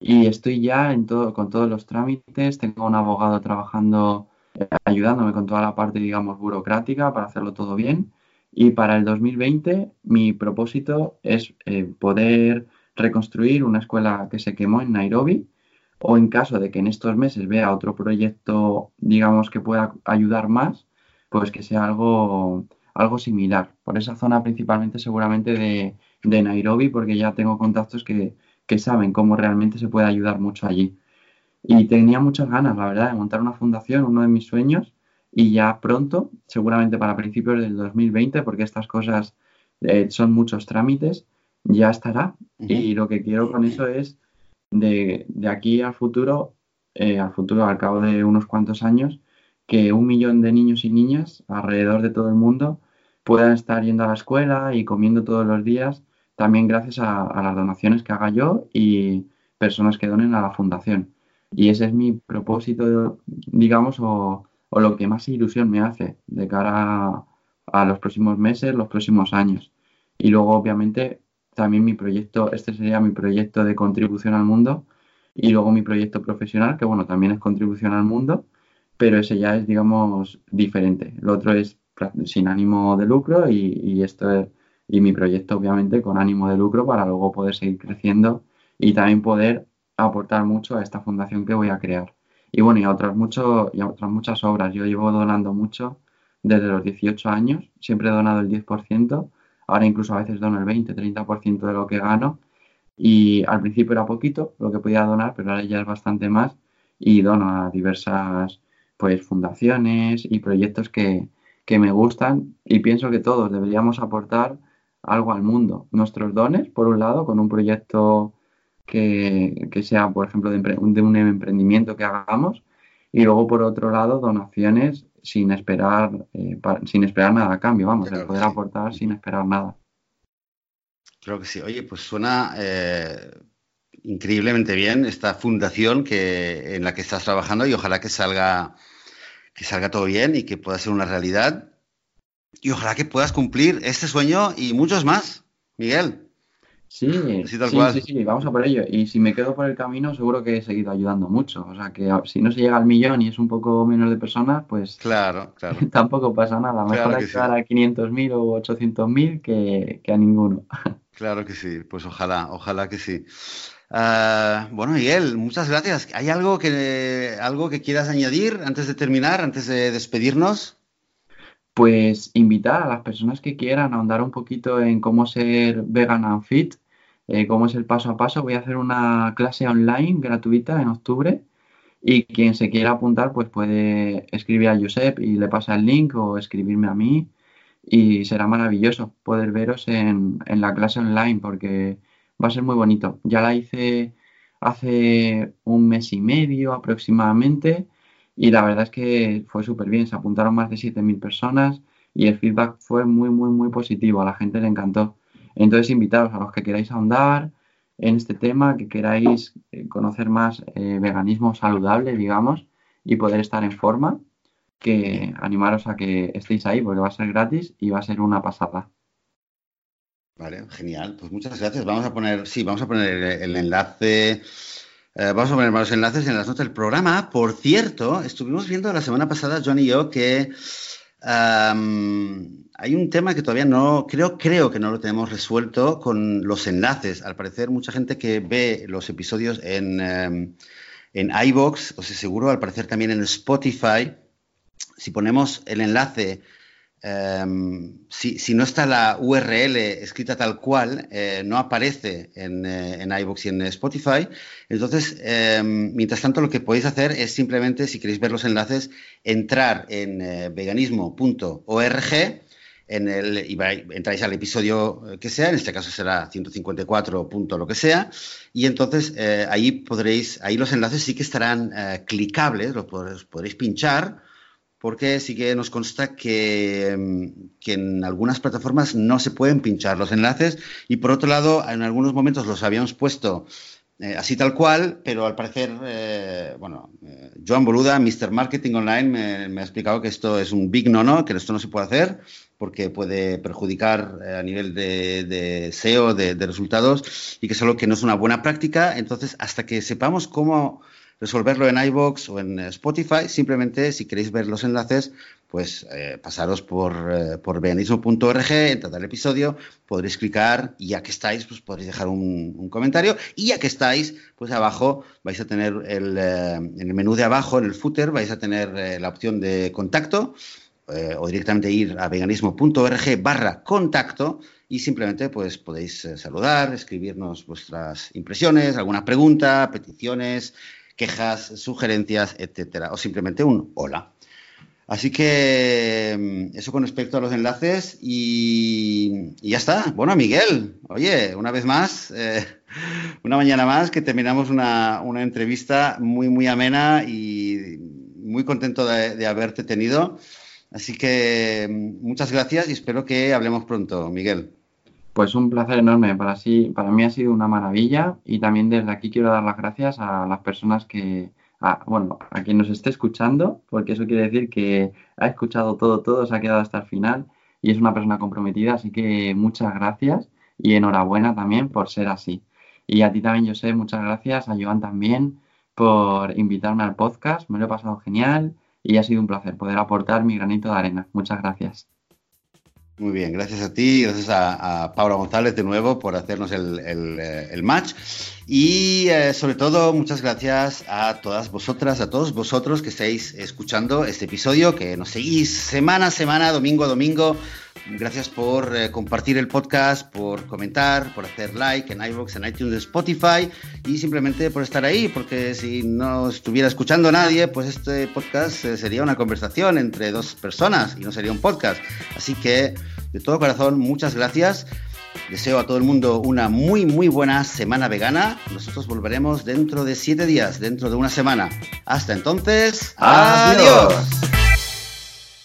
y estoy ya en todo, con todos los trámites, tengo un abogado trabajando, eh, ayudándome con toda la parte, digamos, burocrática para hacerlo todo bien. Y para el 2020 mi propósito es eh, poder reconstruir una escuela que se quemó en Nairobi o en caso de que en estos meses vea otro proyecto, digamos, que pueda ayudar más, pues que sea algo, algo similar. Por esa zona principalmente seguramente de, de Nairobi, porque ya tengo contactos que, que saben cómo realmente se puede ayudar mucho allí. Y tenía muchas ganas, la verdad, de montar una fundación, uno de mis sueños, y ya pronto, seguramente para principios del 2020, porque estas cosas eh, son muchos trámites, ya estará. Y lo que quiero con eso es de, aquí al futuro, eh, al futuro, al cabo de unos cuantos años, que un millón de niños y niñas alrededor de todo el mundo puedan estar yendo a la escuela y comiendo todos los días, también gracias a, las donaciones que haga yo y personas que donen a la fundación. Y ese es mi propósito, digamos, o, lo que más ilusión me hace de cara a los próximos meses, los próximos años. Y luego, obviamente, también mi proyecto, este sería mi proyecto de contribución al mundo y luego mi proyecto profesional, que bueno, también es contribución al mundo, pero ese ya es, digamos, diferente. El otro es sin ánimo de lucro y, esto es, y mi proyecto obviamente con ánimo de lucro para luego poder seguir creciendo y también poder aportar mucho a esta fundación que voy a crear. Y bueno, y otras, mucho, y a otras muchas obras. Yo llevo donando mucho desde los 18 años, siempre he donado el 10%, Ahora incluso a veces dono el 20, 30% de lo que gano. Y al principio era poquito lo que podía donar, pero ahora ya es bastante más. Y dono a diversas pues fundaciones y proyectos que, que me gustan y pienso que todos deberíamos aportar algo al mundo. Nuestros dones, por un lado, con un proyecto que, sea, por ejemplo, de, un emprendimiento que hagamos. Y luego, por otro lado, donaciones sin esperar, eh, sin esperar nada a cambio, vamos, el poder aportar sin esperar nada. Creo que sí. Oye, pues suena eh, increíblemente bien esta fundación que, en la que estás trabajando y ojalá que salga, que salga todo bien y que pueda ser una realidad. Y ojalá que puedas cumplir este sueño y muchos más, Miguel. Sí, sí, sí, sí, vamos a por ello. Y si me quedo por el camino, seguro que he seguido ayudando mucho. O sea, que si no se llega al millón y es un poco menos de personas, pues claro, claro. tampoco pasa nada. Mejor ayudar a 500.000 o 800.000 que, que a ninguno. Claro que sí, pues ojalá, ojalá que sí. Ah, bueno, Miguel, muchas gracias. ¿Hay algo que, algo que quieras añadir antes de terminar, antes de despedirnos? Pues invitar a las personas que quieran a ahondar un poquito en cómo ser vegan and fit, eh, cómo es el paso a paso. Voy a hacer una clase online gratuita en octubre y quien se quiera apuntar pues puede escribir a Josep y le pasa el link o escribirme a mí y será maravilloso poder veros en, en la clase online porque va a ser muy bonito. Ya la hice hace un mes y medio aproximadamente y la verdad es que fue súper bien. Se apuntaron más de 7.000 personas y el feedback fue muy, muy, muy positivo. A la gente le encantó. Entonces, invitaros a los que queráis ahondar en este tema, que queráis eh, conocer más eh, veganismo saludable, digamos, y poder estar en forma, que animaros a que estéis ahí porque va a ser gratis y va a ser una pasada. Vale, genial. Pues muchas gracias. Vamos a poner, sí, vamos a poner el, enlace. Eh, vamos a poner varios enlaces en las notas del programa. Por cierto, estuvimos viendo la semana pasada, John y yo, que hay un tema que todavía no, creo, creo que no lo tenemos resuelto con los enlaces. Al parecer, mucha gente que ve los episodios en, um, en iBox, o sea, seguro, al parecer también en Spotify, si ponemos el enlace Em, si, no está la URL escrita tal cual, eh, no aparece en, eh, en iVoox y en Spotify. Entonces, em, mientras tanto, lo que podéis hacer es simplemente, si queréis ver los enlaces, entrar en eh, veganismo.org en y entráis al episodio que sea, en este caso será 154. lo que sea, y entonces ahí podréis, ahí los enlaces sí que estarán clicables, los podréis pinchar porque sí que nos consta mm, que, en algunas plataformas no se pueden pinchar los enlaces y por otro lado en algunos momentos los habíamos puesto eh, así tal cual, pero al parecer, eh, bueno, eh, Joan Boluda, Mr. Marketing Online, me, ha explicado que esto es un big no-no, que esto no se puede hacer porque puede perjudicar a nivel de, SEO, de, de resultados, y que es algo que no es una buena práctica. Entonces, hasta que sepamos cómo resolverlo en iBox o en Spotify. Simplemente, si queréis ver los enlaces, pues eh, pasaros por, eh, veganismo.org, entrad al episodio, podréis clicar y ya que estáis, pues podréis dejar un, comentario. Y ya que estáis, pues abajo vais a tener el, eh, en el menú de abajo, en el footer, vais a tener la opción de contacto o directamente ir a veganismo.org barra contacto y simplemente pues podéis saludar, escribirnos vuestras impresiones, alguna pregunta, peticiones, quejas, sugerencias, etcétera, o simplemente un hola. Así que mm, eso con respecto a los enlaces y, ya está. Bueno, Miguel, oye, una vez más, eh, una mañana más que terminamos una, entrevista muy, muy amena y muy contento de haberte tenido. Así que mm, muchas gracias y espero que hablemos pronto, Miguel. Pues un placer enorme. Para, sí, para mí ha sido una maravilla y también desde aquí quiero dar las gracias a las personas que, bueno, a quien nos esté escuchando, porque eso quiere decir que ha escuchado todo, todo, se ha quedado hasta el final y es una persona comprometida. Así que muchas gracias y enhorabuena también por ser así. Y a ti también, José, muchas gracias. A Joan también por invitarme al podcast. Me lo he pasado genial y ha sido un placer poder aportar mi granito de arena. Muchas gracias. Muy bien, gracias a ti, gracias a, Paula González de nuevo por hacernos el, eh, match y eh, sobre todo muchas gracias a todas vosotras, a todos vosotros que estáis escuchando este episodio, que nos seguís semana a semana, domingo a domingo. Gracias por eh, compartir el podcast, por comentar, por hacer like en iVoox, en iTunes, Spotify y simplemente por estar ahí, porque si no estuviera escuchando nadie, pues este podcast sería una conversación entre dos personas y no sería un podcast. Así que de todo corazón, muchas gracias. Deseo a todo el mundo una muy, muy buena semana vegana. Nosotros volveremos dentro de siete días, dentro de una semana. Hasta entonces, adiós.